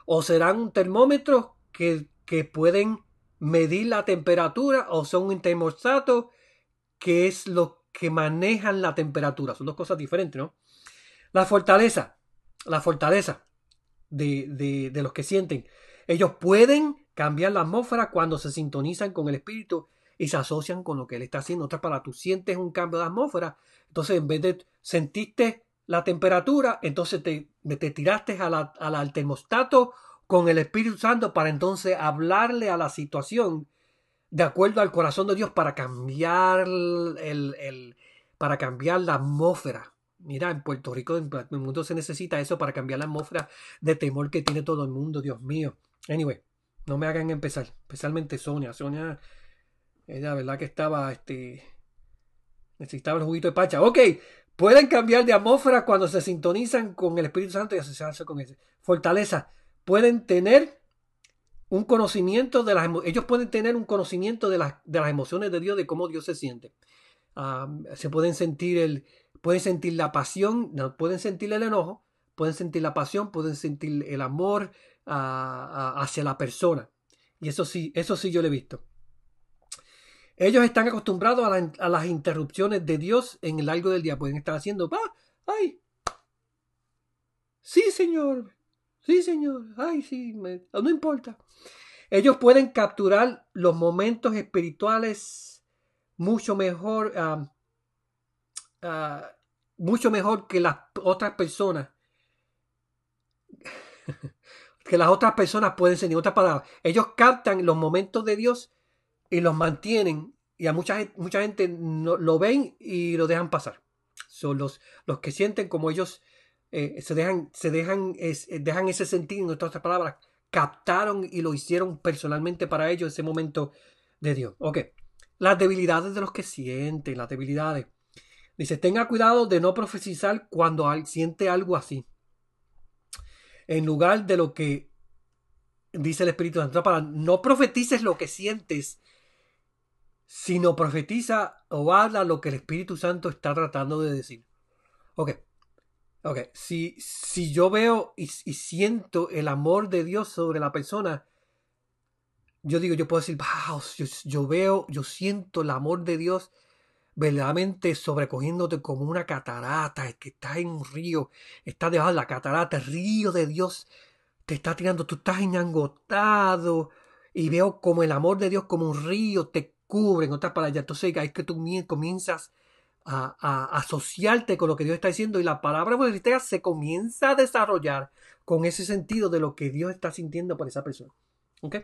O serán un termómetro que, que pueden medir la temperatura o son un termostato que es lo que manejan la temperatura. Son dos cosas diferentes, ¿no? La fortaleza, la fortaleza de, de, de los que sienten. Ellos pueden cambiar la atmósfera cuando se sintonizan con el espíritu y se asocian con lo que él está haciendo. Otra para tú sientes un cambio de atmósfera, entonces en vez de sentiste la temperatura, entonces te, te tiraste al termostato con el Espíritu Santo para entonces hablarle a la situación de acuerdo al corazón de Dios para cambiar el, para cambiar la atmósfera. Mira, en Puerto Rico, en el mundo se necesita eso para cambiar la atmósfera de temor que tiene todo el mundo, Dios mío. Anyway, no me hagan empezar, especialmente Sonia. Sonia, ella, verdad que estaba, este, necesitaba el juguito de pacha. Ok, pueden cambiar de atmósfera cuando se sintonizan con el Espíritu Santo y asociarse con ese. Fortaleza, pueden tener un conocimiento de las ellos pueden tener un conocimiento de las, de las emociones de Dios, de cómo Dios se siente. Se pueden sentir el, pueden sentir la pasión, no, pueden sentir el enojo, pueden sentir la pasión, pueden sentir el amor ah, ah, hacia la persona. Y eso sí, eso sí yo lo he visto. Ellos están acostumbrados a, las interrupciones de Dios en el largo del día. Pueden estar haciendo, ¡ay! Sí, Señor. Sí, Señor. Ay, sí, no importa. Ellos pueden capturar los momentos espirituales mucho mejor, ah, ah, mucho mejor que las otras personas. que las otras personas pueden en otras palabras, ellos captan los momentos de Dios y los mantienen y a mucha, mucha gente no, lo ven y lo dejan pasar. Son los, los que sienten como ellos eh, se dejan, se dejan, dejan ese sentido, en otras palabras, captaron y lo hicieron personalmente para ellos ese momento de Dios. Ok. Las debilidades de los que sienten, las debilidades. Dice, tenga cuidado de no profetizar cuando siente algo así. En lugar de lo que dice el Espíritu Santo, para no profetices lo que sientes, sino profetiza o habla lo que el Espíritu Santo está tratando de decir. Ok. Ok, si, si yo veo y, siento el amor de Dios sobre la persona, yo digo, yo puedo decir, wow, yo, veo, yo siento el amor de Dios verdaderamente sobrecogiéndote como una catarata, que está en un río, está debajo de la catarata, el río de Dios te está tirando, tú estás enangotado y veo como el amor de Dios como un río te cubre en otras palabras. Entonces es que tú comienzas a, asociarte con lo que Dios está diciendo y la palabra profética se comienza a desarrollar con ese sentido de lo que Dios está sintiendo por esa persona. ¿Ok?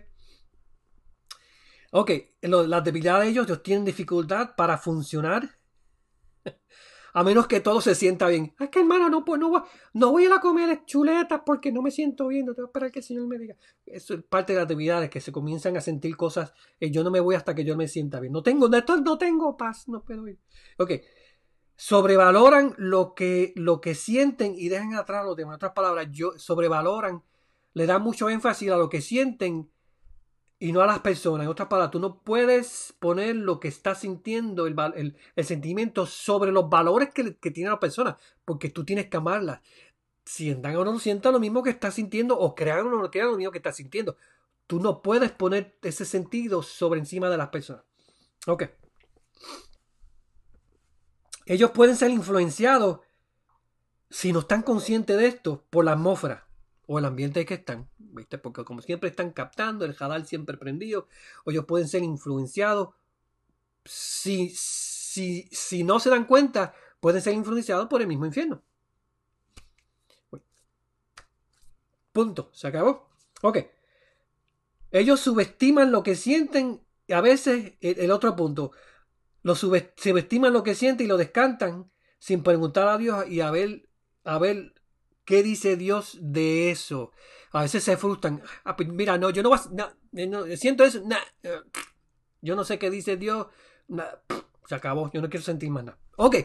Ok, las debilidades de ellos, ellos tienen dificultad para funcionar a menos que todo se sienta bien. Es que hermano, no, pues, no, voy, no voy a ir a comer chuletas porque no me siento bien. No tengo que esperar que el Señor me diga. Eso es parte de las debilidades, que se comienzan a sentir cosas. Y yo no me voy hasta que yo me sienta bien. No tengo, no tengo paz, no puedo ir. Ok. Sobrevaloran lo que, lo que sienten y dejan atrás los demás. En otras palabras, yo, sobrevaloran, le dan mucho énfasis a lo que sienten y no a las personas. En otras palabras, tú no puedes poner lo que estás sintiendo, el, el, sentimiento sobre los valores que, tiene la persona, porque tú tienes que amarla. Sientan o no sientan lo mismo que estás sintiendo, o crean o no crean lo mismo que estás sintiendo. Tú no puedes poner ese sentido sobre encima de las personas. Ok. Ellos pueden ser influenciados si no están conscientes de esto por la atmósfera o el ambiente en que están, ¿viste? Porque como siempre están captando, el jadal siempre prendido, o ellos pueden ser influenciados. Si, si, si no se dan cuenta, pueden ser influenciados por el mismo infierno. Punto, se acabó. Ok. Ellos subestiman lo que sienten, y a veces el, otro punto, lo subestiman lo que sienten y lo descantan sin preguntar a Dios y a ver ¿Qué dice Dios de eso? A veces se frustran. Ah, pues mira, no, yo no, no, siento eso. yo no sé qué dice Dios. se acabó. Yo no quiero sentir más nada. Ok,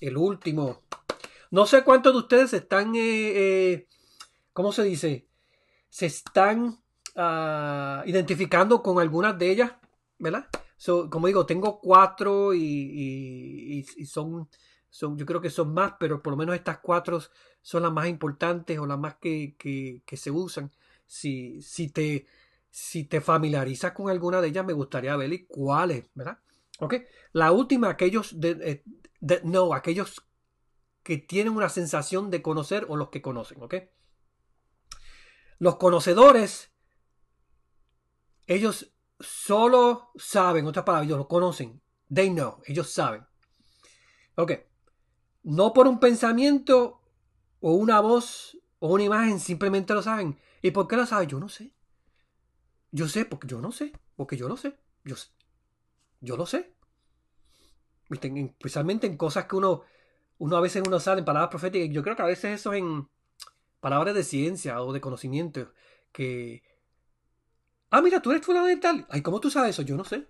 el último. No sé cuántos de ustedes están, eh, eh, ¿cómo se dice? Se están ah, identificando con algunas de ellas, ¿verdad? como digo, tengo cuatro y son yo creo que son más, pero por lo menos estas cuatro son las más importantes o las más que, se usan. Si, si, te, si te familiarizas con alguna de ellas, me gustaría ver cuáles, ¿verdad? ¿Ok? La última, aquellos de, no, aquellos que tienen una sensación de conocer o los que conocen, ¿ok? Los conocedores ellos solo saben, otras palabras, ellos lo conocen. They know, ellos saben. Ok. No por un pensamiento o una voz o una imagen, simplemente lo saben. ¿Y por qué lo saben? Yo no sé. Yo sé, porque yo no sé. Porque yo lo sé. Yo, yo lo sé. Especialmente en cosas que uno, uno a veces uno sabe en palabras proféticas. Yo creo que a veces eso en palabras de ciencia o de conocimiento. Que. Ah, mira, tú eres fulano de tal. Ay, ¿cómo tú sabes eso? Yo no sé.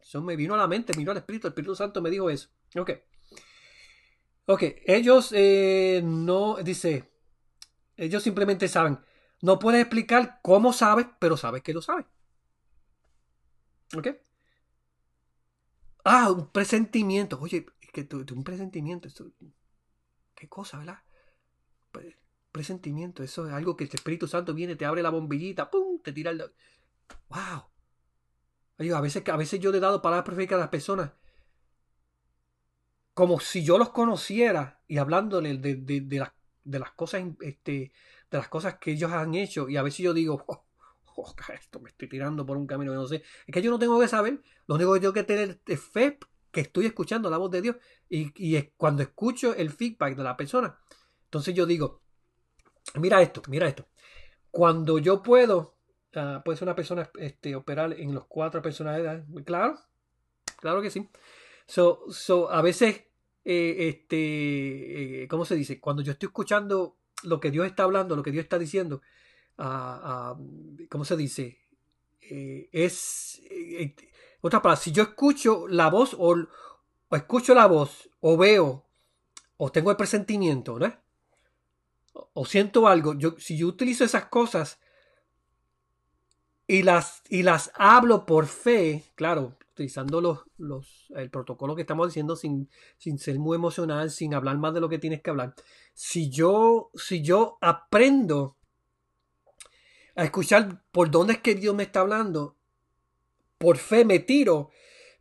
Eso me vino a la mente, vino al Espíritu. El Espíritu Santo me dijo eso. Ok. Ok, ellos eh, no, dice, ellos simplemente saben. No puedes explicar cómo sabes, pero sabes que lo sabes. ¿Ok? Ah, un presentimiento. Oye, es que un presentimiento. qué cosa, ¿verdad? Presentimiento. Eso es algo que el Espíritu Santo viene, te abre la bombillita, ¡pum! Te tira el. ¡Wow! a veces, a veces yo le he dado palabras perfectas a las personas como si yo los conociera y hablándole de, de, las, cosas este, de las cosas que ellos han hecho. Y a veces yo digo oh, oh, esto me estoy tirando por un camino que no sé es que yo no tengo que saber. Lo único que tengo que tener es fe que estoy escuchando la voz de Dios y, y cuando escucho el feedback de la persona. Entonces yo digo mira esto mira esto. Cuando yo puedo uh, puede ser una persona este, operar en los cuatro personalidades claro claro que sí So, so a veces, eh, este, eh, ¿cómo se dice? Cuando yo estoy escuchando lo que Dios está hablando, lo que Dios está diciendo, ¿cómo se dice? Eh, es, otra palabra, si yo escucho la voz o, escucho la voz o veo o tengo el presentimiento, ¿no? O, siento algo, yo, si yo utilizo esas cosas y las, y las hablo por fe, claro, utilizando los, los, el protocolo que estamos diciendo sin, sin ser muy emocional, sin hablar más de lo que tienes que hablar. Si yo, si yo aprendo a escuchar por dónde es que Dios me está hablando, por fe me tiro,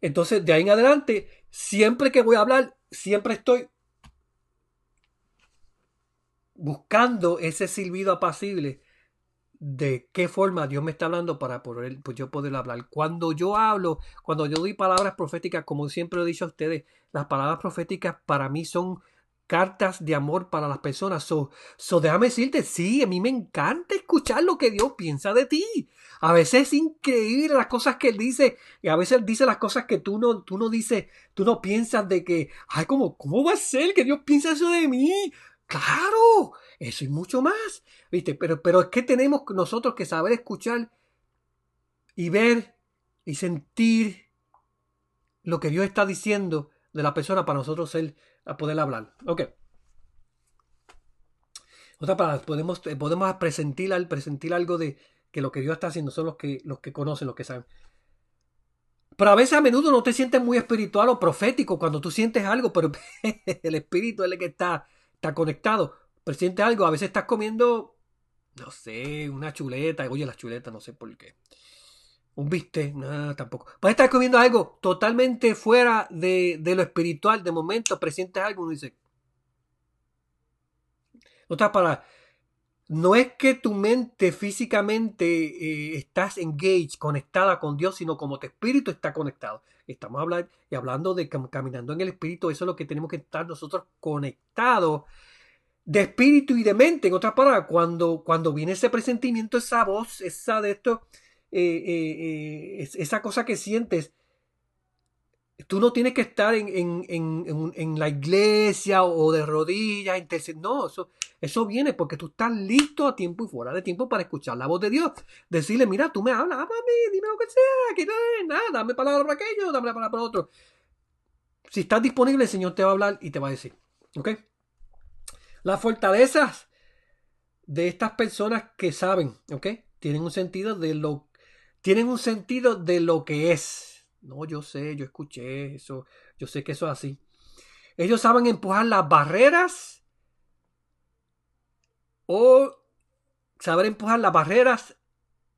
entonces de ahí en adelante, siempre que voy a hablar, siempre estoy buscando ese silbido apacible de qué forma Dios me está hablando para poder, pues yo poder hablar. Cuando yo hablo, cuando yo doy palabras proféticas, como siempre he dicho a ustedes, las palabras proféticas para mí son cartas de amor para las personas. So, so déjame decirte, sí, a mí me encanta escuchar lo que Dios piensa de ti. A veces es increíble las cosas que Él dice y a veces Él dice las cosas que tú no, tú no dices, tú no piensas de que, ay, ¿cómo, ¿cómo va a ser que Dios piensa eso de mí? Claro, eso y mucho más. ¿Viste? Pero, pero es que tenemos nosotros que saber escuchar y ver y sentir lo que Dios está diciendo de la persona para nosotros ser, a poder hablar. Ok. Otra palabra, podemos, eh, podemos presentir, presentir algo de que lo que Dios está haciendo son los que, los que conocen, los que saben. Pero a veces a menudo no te sientes muy espiritual o profético cuando tú sientes algo, pero el espíritu es el que está, está conectado. Pero sientes algo, a veces estás comiendo no sé, una chuleta. Oye, las chuletas, no sé por qué. Un bistec, nada, tampoco. Puedes estar comiendo algo totalmente fuera de, lo espiritual. De momento, presientes algo, uno dice. Otra para no es que tu mente físicamente eh, estás engaged, conectada con Dios, sino como tu espíritu está conectado. Estamos hablando, y hablando de caminando en el espíritu, eso es lo que tenemos que estar nosotros conectados de espíritu y de mente. En otras palabras, cuando, cuando viene ese presentimiento, esa voz, esa de esto, eh, eh, eh, esa cosa que sientes, tú no tienes que estar en, en, en, en la iglesia o de rodillas, no, eso, eso viene porque tú estás listo a tiempo y fuera de tiempo para escuchar la voz de Dios. Decirle, mira, tú me hablas, a mí, dime lo que sea, que no nada, dame palabra para aquello, dame palabra para otro. Si estás disponible, el Señor te va a hablar y te va a decir. ¿Ok? Las fortalezas de estas personas que saben, ¿ok? Tienen un sentido de lo, tienen un sentido de lo que es. No, yo sé, yo escuché eso, yo sé que eso es así. Ellos saben empujar las barreras o saber empujar las barreras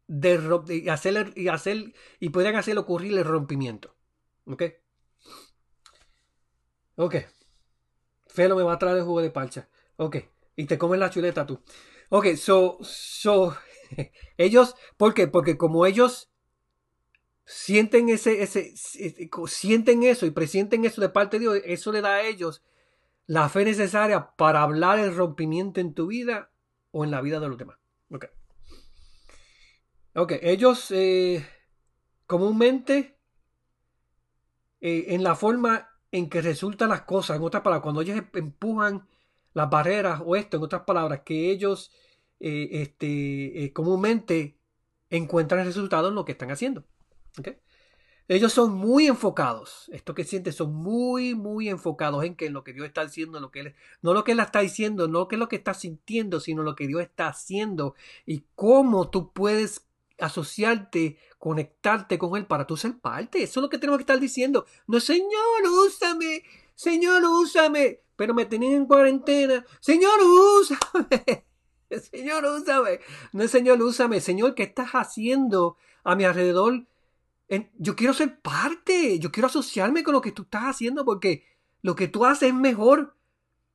de, y hacer y hacer y pueden hacer ocurrir el rompimiento. ¿Ok? Ok. Felo me va a traer el jugo de parcha. Ok. Y te comes la chuleta tú. Ok, so, so, ellos, ¿por qué? Porque como ellos sienten ese, ese, sienten eso y presienten eso de parte de Dios, eso le da a ellos la fe necesaria para hablar el rompimiento en tu vida o en la vida de los demás. Ok. Ok, ellos eh, comúnmente eh, en la forma en que resultan las cosas, en otras palabras, cuando ellos em, empujan las barreras o esto, en otras palabras, que ellos eh, este, comúnmente encuentran el resultado en lo que están haciendo. Ellos son muy enfocados. Esto que sientes son muy, muy enfocados en que en lo que Dios está haciendo, lo que él, no lo que Él está diciendo, no que es lo que está sintiendo, sino lo que Dios está haciendo y cómo tú puedes asociarte, conectarte con Él para tú ser parte. Eso es lo que tenemos que estar diciendo. No, Señor, úsame. Señor, úsame. Pero me tenían en cuarentena. Señor, úsame. Señor, úsame. No, Señor, úsame. Señor, ¿qué estás haciendo a mi alrededor? Yo quiero ser parte, yo quiero asociarme con lo que tú estás haciendo porque lo que tú haces es mejor.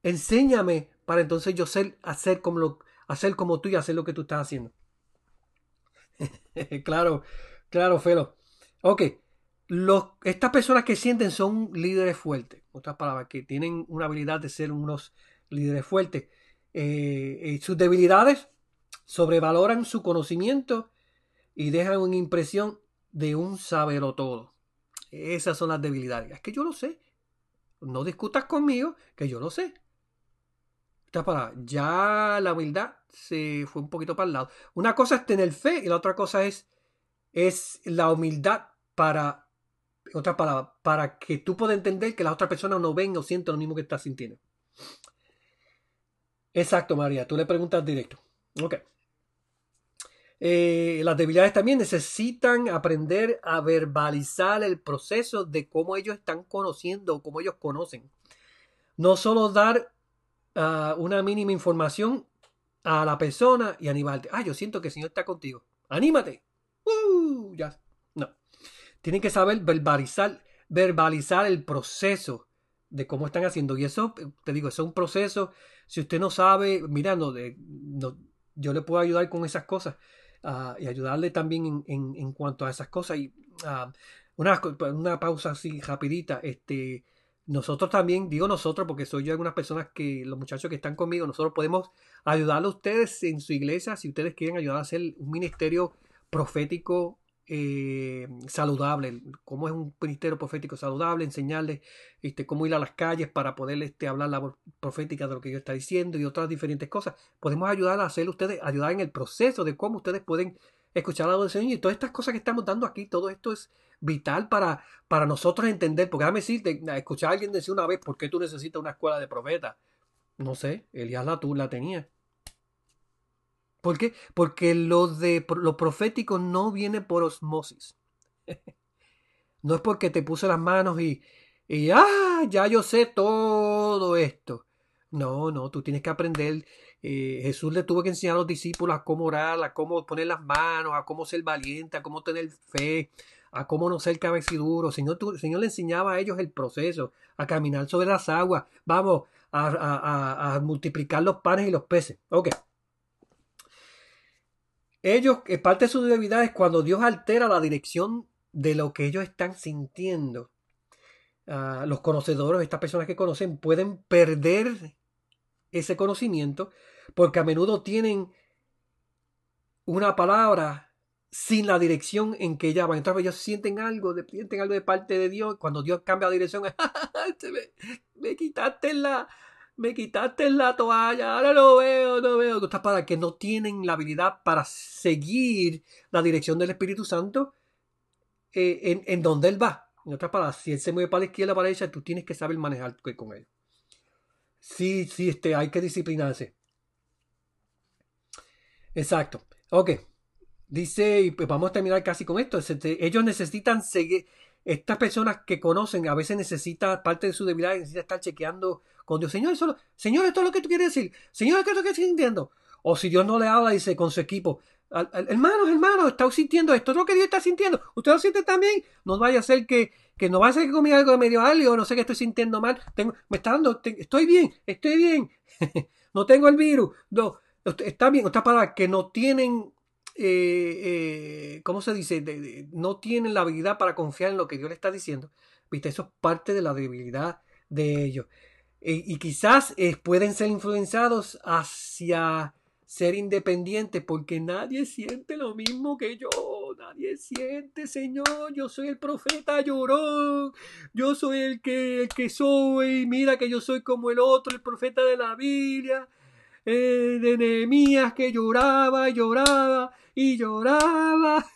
Enséñame para entonces yo ser, hacer como, lo, hacer como tú y hacer lo que tú estás haciendo. claro, claro, Felo. Ok, los, estas personas que sienten son líderes fuertes, otras palabras, que tienen una habilidad de ser unos líderes fuertes. Eh, sus debilidades sobrevaloran su conocimiento y dejan una impresión de un sabero todo. Esas son las debilidades. Es que yo lo sé. No discutas conmigo, que yo lo sé. Para, ya la humildad se fue un poquito para el lado. Una cosa es tener fe y la otra cosa es, es la humildad para, otra palabra, para que tú puedas entender que la otra persona no venga o sienta lo mismo que estás sintiendo. Exacto, María. Tú le preguntas directo. Ok. Eh, las debilidades también necesitan aprender a verbalizar el proceso de cómo ellos están conociendo o cómo ellos conocen. No solo dar ah, una mínima información a la persona y animarte. Ah, yo siento que el Señor está contigo. Anímate. Uh, ya. No. Tienen que saber verbalizar, verbalizar el proceso de cómo están haciendo. Y eso, te digo, es un proceso. Si usted no sabe, mira, de, no, yo le puedo ayudar con esas cosas. Ah, y ayudarle también en, en, cuanto a esas cosas. Y uh, una, una, pausa así rapidita. Este, nosotros también, digo nosotros porque soy yo algunas personas que, los muchachos que están conmigo, nosotros podemos ayudarle a ustedes en su iglesia si ustedes quieren ayudar a hacer un ministerio profético eh, saludable, cómo es un ministerio profético saludable, enseñarles este, cómo ir a las calles para poder este, hablar la profética de lo que yo está diciendo y otras diferentes cosas. Podemos ayudar a hacer ustedes, ayudar en el proceso de cómo ustedes pueden escuchar la voz del Señor y todas estas cosas que estamos dando aquí, todo esto es vital para, para nosotros entender, porque déjame decirte, escuchar a alguien decir una vez, ¿por qué tú necesitas una escuela de profetas? No sé, Elías la tú la tenía. ¿Por qué? Porque lo, de, lo profético no viene por osmosis. no es porque te puse las manos y, y ah, ya yo sé todo esto. No, no, tú tienes que aprender. Eh, Jesús le tuvo que enseñar a los discípulos a cómo orar, a cómo poner las manos, a cómo ser valiente, a cómo tener fe, a cómo no ser cabeciduro. Señor, el Señor le enseñaba a ellos el proceso, a caminar sobre las aguas. Vamos, a, a, a multiplicar los panes y los peces. Ok ellos, parte de su debilidad es cuando Dios altera la dirección de lo que ellos están sintiendo. Ah, los conocedores, estas personas que conocen, pueden perder ese conocimiento porque a menudo tienen una palabra sin la dirección en que ella va. Entonces ellos sienten algo, sienten algo de parte de Dios. Cuando Dios cambia de dirección, me, me quitaste la, me quitaste la toalla, ahora lo veo, no veo. Está para que no tienen la habilidad para seguir la dirección del Espíritu Santo eh, en, en, donde Él va. En otras palabras, si Él se mueve para la izquierda, para la derecha, tú tienes que saber manejar con Él. Sí, sí, este, hay que disciplinarse. Exacto. Ok. Dice, y pues vamos a terminar casi con esto. Ellos necesitan seguir, estas personas que conocen a veces necesita parte de su debilidad, necesita estar chequeando con Dios. Señor, eso, Señor, esto es lo que tú quieres decir. Señor, ¿qué es lo que estás sintiendo? O si Dios no le habla, dice con su equipo, hermanos, hermanos, está sintiendo esto, es lo que Dios está sintiendo. ¿Usted lo siente también? No vaya a ser que, que no vaya a ser que comí algo de medio algo, no sé que estoy sintiendo mal. Tengo, me está dando, estoy bien, estoy bien. no tengo el virus. No, está bien, está para que no tienen eh, ¿cómo se dice? no tienen la habilidad para confiar en lo que Dios le está diciendo. ¿Viste? Eso es parte de la debilidad de ellos. y quizás pueden ser influenciados hacia ser independientes porque nadie siente lo mismo que yo. Nadie siente, Señor. Yo soy el profeta llorón. Yo soy el que, el que soy. Mira que yo soy como el otro, el profeta de la Biblia. Eh, de Nehemías que lloraba, lloraba y lloraba.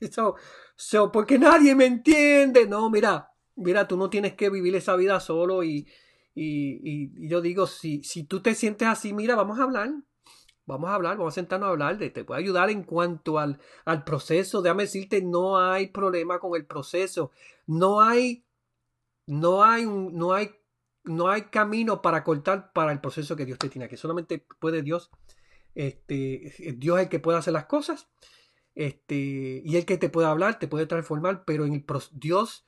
so, porque nadie me entiende. No, mira, mira, tú no tienes que vivir esa vida solo y, y, y yo digo, si, si tú te sientes así, mira, vamos a hablar Vamos a hablar, vamos a sentarnos a hablar te puede ayudar en cuanto al, al proceso. Déjame decirte, no hay problema con el proceso. No hay, no hay, no hay, no hay camino para cortar para el proceso que Dios te tiene aquí. Solamente puede Dios, este, Dios es el que puede hacer las cosas, este, y el que te puede hablar, te puede transformar, pero en el Dios,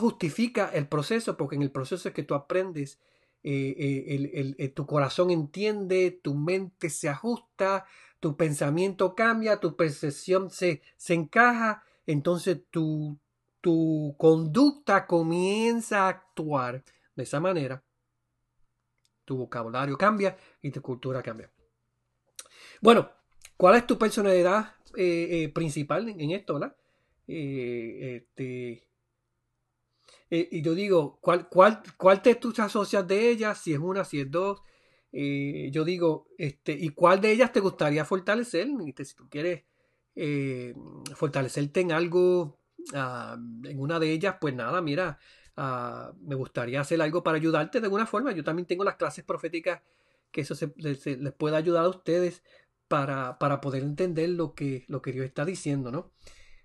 justifica el proceso porque en el proceso es que tú aprendes eh, eh, eh, tu corazón entiende, tu mente se ajusta, tu pensamiento cambia, tu percepción se, se encaja, entonces tu, tu conducta comienza a actuar de esa manera. Tu vocabulario cambia y tu cultura cambia. Bueno, ¿cuál es tu personalidad principal en, esto, verdad? este, eh, y yo digo, ¿cuál, cuál, cuál te tú asocias de ellas? Si es una, si es dos. Eh, yo digo, este, ¿y cuál de ellas te gustaría fortalecer? si tú quieres eh, fortalecerte en algo, ah, en una de ellas, pues nada, mira, ah, me gustaría hacer algo para ayudarte de alguna forma. Yo también tengo las clases proféticas que eso se, les pueda ayudar a ustedes para, para poder entender lo que, lo que Dios está diciendo, ¿no?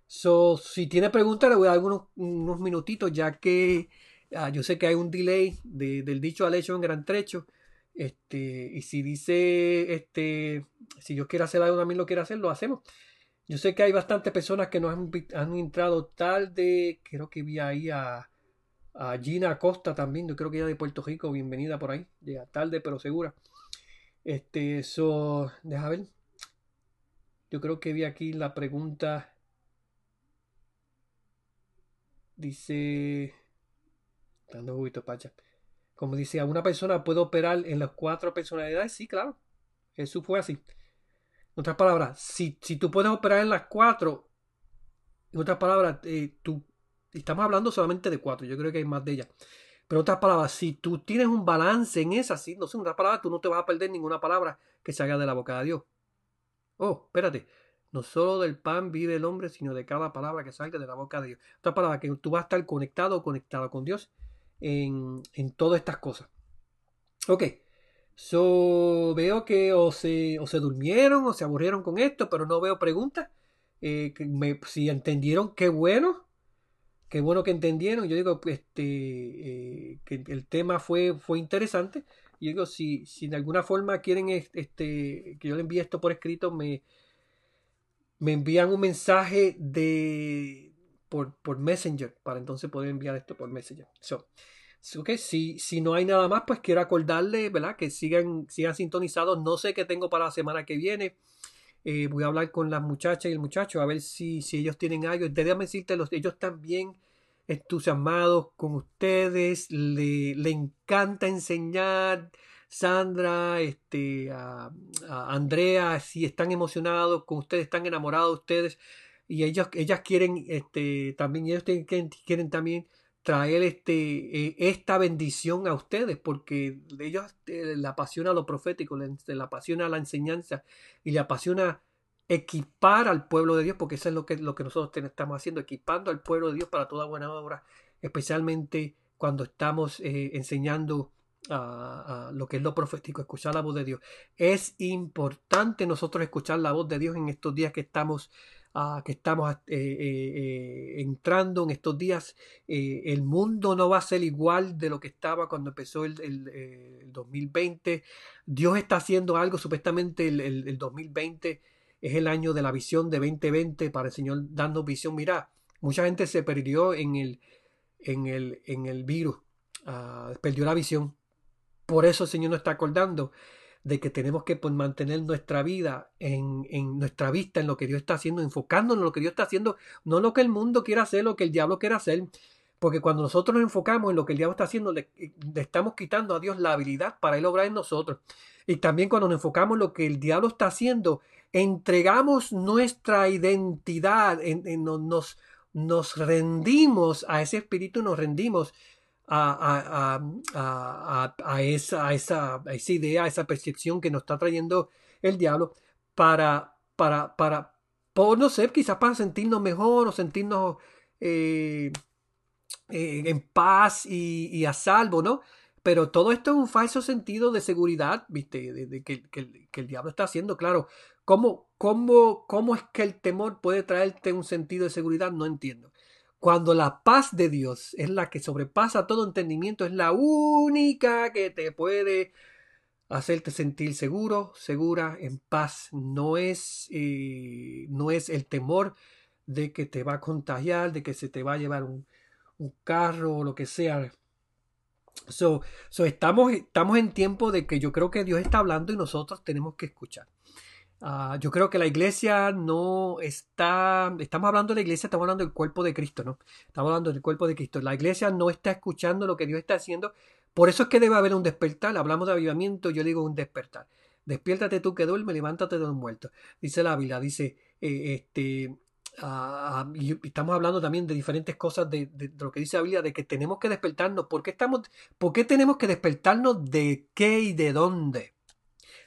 So, si tiene preguntas, le voy a dar unos, unos minutitos, ya que ah, yo sé que hay un delay del dicho al hecho en gran trecho. Este, y si dice, este, si yo quiero hacer algo, también lo quiero hacer, lo hacemos. Yo sé que hay bastantes personas que nos han, han entrado tarde. Creo que vi ahí a, a Gina Acosta también. Yo creo que ella de Puerto Rico. Bienvenida por ahí. Llega tarde, pero segura. Este, eso, deja ver. Yo creo que vi aquí la pregunta. Dice. Dando juguito, Pacha. Como dice, ¿a una persona puede operar en las cuatro personalidades? Sí, claro. Eso fue así. En otras palabras, si, si tú puedes operar en las cuatro, en otras palabras, eh, tú, estamos hablando solamente de cuatro, yo creo que hay más de ellas. Pero en otras palabras, si tú tienes un balance en esa, sí, no sé, en otras palabras, tú no te vas a perder ninguna palabra que salga de la boca de Dios. Oh, espérate. No solo del pan vive el hombre, sino de cada palabra que salga de la boca de Dios. Otra palabra, que tú vas a estar conectado o conectado con Dios en, todas estas cosas. Ok. So, veo que o se, o se durmieron o se aburrieron con esto, pero no veo preguntas. Eh, si entendieron, qué bueno. Qué bueno que entendieron. Yo digo este, eh, que el tema fue, fue interesante. Yo digo, si, si de alguna forma quieren este, que yo le envíe esto por escrito, me, me envían un mensaje de por, por Messenger para entonces poder enviar esto por Messenger. So, si, si no hay nada más, pues quiero acordarles, ¿verdad? Que sigan, sigan sintonizados. No sé qué tengo para la semana que viene. Eh, voy a hablar con las muchachas y el muchacho a ver si, si ellos tienen algo. Déjame decirte, los, ellos también entusiasmados con ustedes. Le, le encanta enseñar. Sandra, este, a, Andrea, si están emocionados con ustedes, están enamorados de ustedes y ellos, ellas quieren, este, también ellos quieren, quieren también traer este, eh, esta bendición a ustedes porque ellos eh, le apasiona lo profético, le, le, apasiona la enseñanza y le apasiona equipar al pueblo de Dios porque eso es lo que, lo que nosotros estamos haciendo, equipando al pueblo de Dios para toda buena obra, especialmente cuando estamos eh, enseñando a, lo que es lo profético, escuchar la voz de Dios. Es importante nosotros escuchar la voz de Dios en estos días que estamos, uh, que estamos eh, eh, entrando en estos días. el mundo no va a ser igual de lo que estaba cuando empezó el, el 2020. Dios está haciendo algo, supuestamente el, el, 2020 es el año de la visión de 2020 para el Señor dando visión. Mira, mucha gente se perdió en el, en el, en el virus, uh, perdió la visión por eso el Señor nos está acordando de que tenemos que pues, mantener nuestra vida en, en, nuestra vista, en lo que Dios está haciendo, enfocándonos en lo que Dios está haciendo, no lo que el mundo quiere hacer, lo que el diablo quiere hacer. Porque cuando nosotros nos enfocamos en lo que el diablo está haciendo, le, le estamos quitando a Dios la habilidad para él obrar en nosotros. Y también cuando nos enfocamos en lo que el diablo está haciendo, entregamos nuestra identidad, en, nos, nos rendimos a ese espíritu, nos rendimos a, esa, esa, esa, idea, a esa percepción que nos está trayendo el diablo para, para, para, por no sé, quizás para sentirnos mejor o sentirnos eh, eh, en paz y, a salvo, ¿no? Pero todo esto es un falso sentido de seguridad, ¿viste? De, que, el diablo está haciendo, claro. ¿Cómo, cómo, ¿Cómo es que el temor puede traerte un sentido de seguridad? No entiendo. Cuando la paz de Dios es la que sobrepasa todo entendimiento, es la única que te puede hacerte sentir seguro, segura, en paz. No es, eh, no es el temor de que te va a contagiar, de que se te va a llevar un, un carro o lo que sea. So, estamos, estamos en tiempo de que yo creo que Dios está hablando y nosotros tenemos que escuchar. Ah, yo creo que la iglesia no está, estamos hablando de la iglesia, estamos hablando del cuerpo de Cristo, ¿no? Estamos hablando del cuerpo de Cristo. La iglesia no está escuchando lo que Dios está haciendo. Por eso es que debe haber un despertar. Hablamos de avivamiento, yo digo un despertar. Despiértate tú que duerme, levántate de los muertos. Dice la Biblia, dice, eh, este, y estamos hablando también de diferentes cosas de, lo que dice la Biblia, de que tenemos que despertarnos. ¿Por qué, estamos, ¿Por tenemos que despertarnos de qué y de dónde?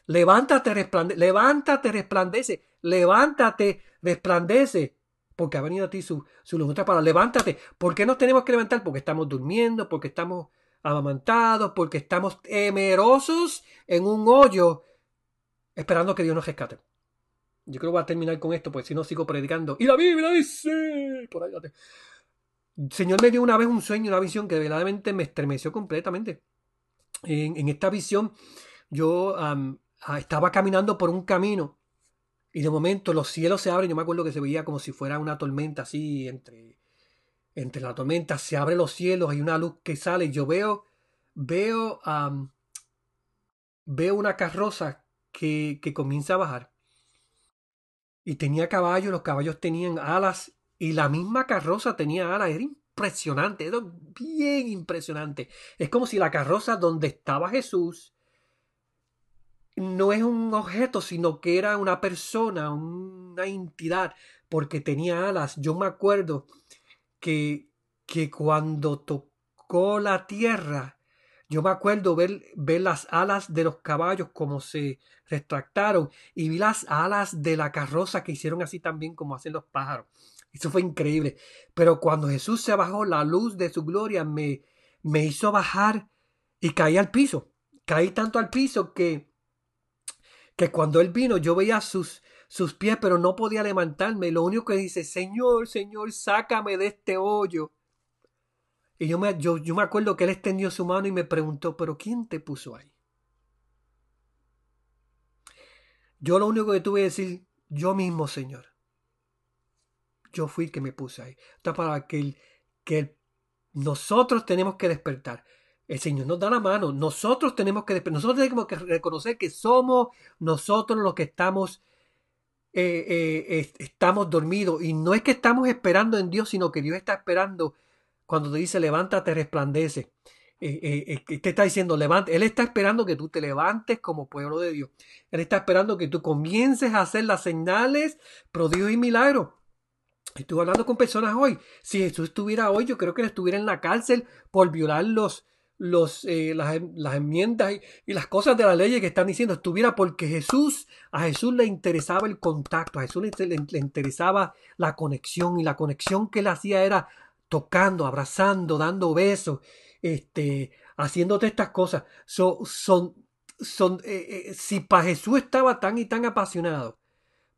Levántate, resplandece, levántate, resplandece, levántate, resplandece. Porque ha venido a ti su, su luz. para levántate. ¿Por qué nos tenemos que levantar? Porque estamos durmiendo, porque estamos amamantados, porque estamos temerosos en un hoyo, esperando que Dios nos rescate. Yo creo que voy a terminar con esto, porque si no sigo predicando. Y la Biblia dice, por Señor me dio una vez un sueño, una visión que verdaderamente me estremeció completamente. En, en esta visión, yo Ah, estaba caminando por un camino y de momento los cielos se abren. Yo me acuerdo que se veía como si fuera una tormenta así, entre, entre la tormenta se abren los cielos, hay una luz que sale. Y yo veo, veo, veo una carroza que, que comienza a bajar. Y tenía caballos, los caballos tenían alas y la misma carroza tenía alas. Era impresionante, era bien impresionante. Es como si la carroza donde estaba Jesús no es un objeto, sino que era una persona, una entidad, porque tenía alas. Yo me acuerdo que, que cuando tocó la tierra, yo me acuerdo ver, ver las alas de los caballos como se retractaron y vi las alas de la carroza que hicieron así también como hacen los pájaros. Eso fue increíble. Pero cuando Jesús se bajó, la luz de su gloria me, me hizo bajar y caí al piso. Caí tanto al piso que que cuando él vino yo veía sus, sus pies, pero no podía levantarme. Lo único que dice, Señor, Señor, sácame de este hoyo. Y yo me, yo, yo me acuerdo que él extendió su mano y me preguntó, pero ¿quién te puso ahí? Yo lo único que tuve que decir, yo mismo, Señor. Yo fui el que me puse ahí. Esta para que, que nosotros tenemos que despertar. El Señor nos da la mano. Nosotros tenemos que, nosotros tenemos que reconocer que somos nosotros los que estamos, eh, eh, estamos dormidos. Y no es que estamos esperando en Dios, sino que Dios está esperando cuando te dice levántate, resplandece. Eh, te está diciendo levante. Él está esperando que tú te levantes como pueblo de Dios. Él está esperando que tú comiences a hacer las señales, prodigios y milagros. Estuve hablando con personas hoy. Si Jesús estuviera hoy, yo creo que él estuviera en la cárcel por violar los, los, eh, las, las, enmiendas y, las cosas de la ley que están diciendo estuviera porque Jesús, a Jesús le interesaba el contacto, a Jesús le, le, interesaba la conexión y la conexión que él hacía era tocando, abrazando, dando besos, este, haciéndote estas cosas. son, son, eh, eh, si para Jesús estaba tan y tan apasionado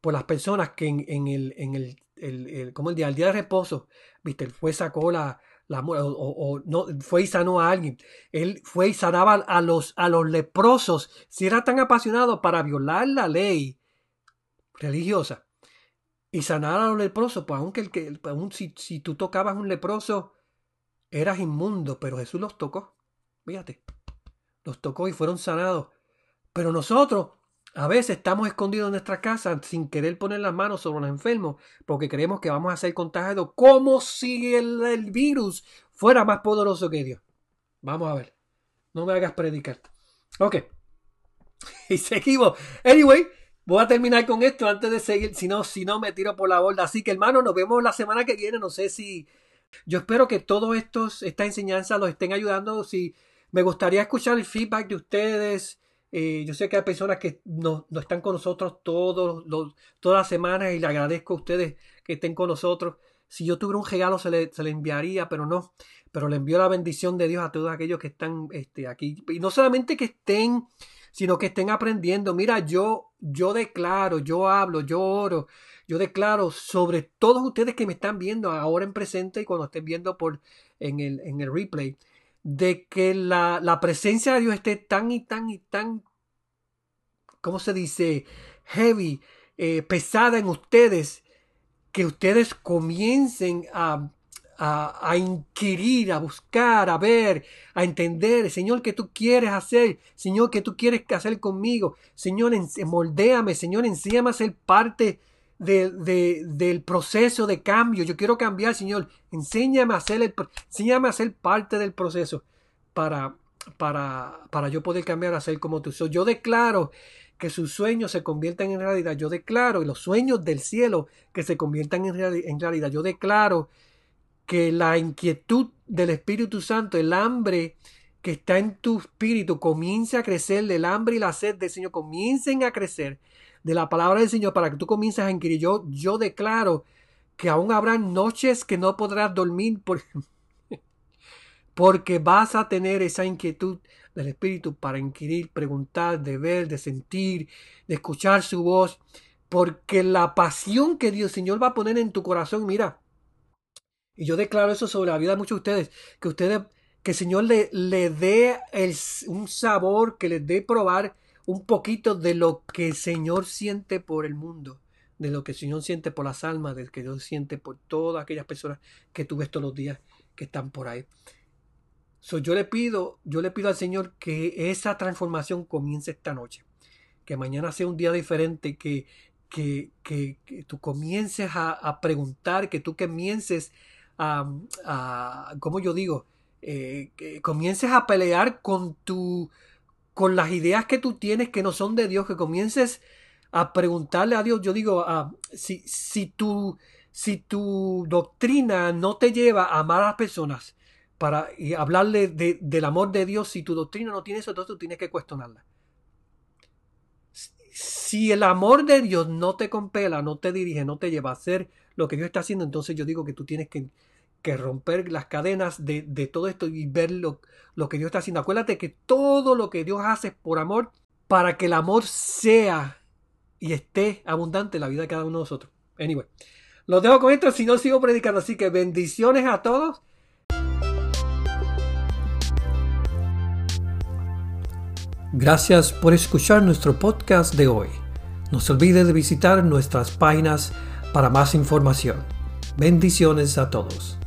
por las personas que en, el, en el, el, el, como el día, día de reposo, viste, él fue, sacó la, o, no fue y sanó a alguien. Él fue y sanaba a los, a los leprosos. Si era tan apasionado para violar la ley religiosa y sanar a los leprosos, pues aunque el que, aun si, si tú tocabas un leproso, eras inmundo, pero Jesús los tocó. Fíjate, los tocó y fueron sanados. Pero nosotros a veces estamos escondidos en nuestra casa sin querer poner las manos sobre los enfermos porque creemos que vamos a ser contagiados como si el, el virus fuera más poderoso que Dios. Vamos a ver. No me hagas predicar. Ok. Y seguimos. Anyway, voy a terminar con esto antes de seguir. Si no, si no me tiro por la borda. Así que, hermano, nos vemos la semana que viene. No sé si. Yo espero que todos estos, esta enseñanza los estén ayudando. Si me gustaría escuchar el feedback de ustedes. Eh, yo sé que hay personas que no, no están con nosotros todos los, todas las semanas y le agradezco a ustedes que estén con nosotros. Si yo tuviera un regalo se le, se le enviaría, pero no. Pero le envío la bendición de Dios a todos aquellos que están este, aquí. Y no solamente que estén sino que estén aprendiendo. Mira, yo, yo declaro, yo hablo, yo oro, yo declaro sobre todos ustedes que me están viendo ahora en presente y cuando estén viendo por en el, en el replay, de que la, la presencia de Dios esté tan y tan y tan, ¿cómo se dice? Heavy, eh, pesada en ustedes, que ustedes comiencen a a, inquirir, a buscar, a ver, a entender, Señor, que tú quieres hacer, Señor, que tú quieres hacer conmigo, Señor, moldéame, Señor, enséñame a ser parte de, del proceso de cambio. Yo quiero cambiar, Señor, enséñame a ser, el, enséñame a ser parte del proceso para, para, para yo poder cambiar a ser como tú. yo declaro que sus sueños se conviertan en realidad. Yo declaro, y los sueños del cielo que se conviertan en, en realidad. Yo declaro que la inquietud del Espíritu Santo, el hambre que está en tu espíritu, comience a crecer, el hambre y la sed del Señor comiencen a crecer de la palabra del Señor para que tú comiences a inquirir. Yo, declaro que aún habrá noches que no podrás dormir porque vas a tener esa inquietud del Espíritu para inquirir, preguntar, de ver, de sentir, de escuchar su voz, porque la pasión que Dios Señor va a poner en tu corazón, mira, y yo declaro eso sobre la vida de muchos de ustedes, que ustedes, que el Señor le, le dé un sabor, que les dé probar un poquito de lo que el Señor siente por el mundo, de lo que el Señor siente por las almas, de lo que Dios siente por todas aquellas personas que tú ves todos los días que están por ahí. So, yo le pido, yo le pido al Señor que esa transformación comience esta noche, que mañana sea un día diferente, que, que, que, tú comiences a, a, preguntar, que tú comiences a, como yo digo, eh, comiences a pelear con tu, con las ideas que tú tienes que no son de Dios, que comiences a preguntarle a Dios, yo digo, si, si, tu, si tu doctrina no te lleva a amar a las personas para y hablarle de, del amor de Dios, si tu doctrina no tiene eso, entonces tú tienes que cuestionarla. Si el amor de Dios no te compela, no te dirige, no te lleva a hacer lo que Dios está haciendo, entonces yo digo que tú tienes que, que romper las cadenas de, de todo esto y ver lo, lo, que Dios está haciendo. Acuérdate que todo lo que Dios hace es por amor, para que el amor sea y esté abundante en la vida de cada uno de nosotros. Anyway, los dejo con esto, si no sigo predicando, así que bendiciones a todos. Gracias por escuchar nuestro podcast de hoy. No se olvide de visitar nuestras páginas para más información. Bendiciones a todos.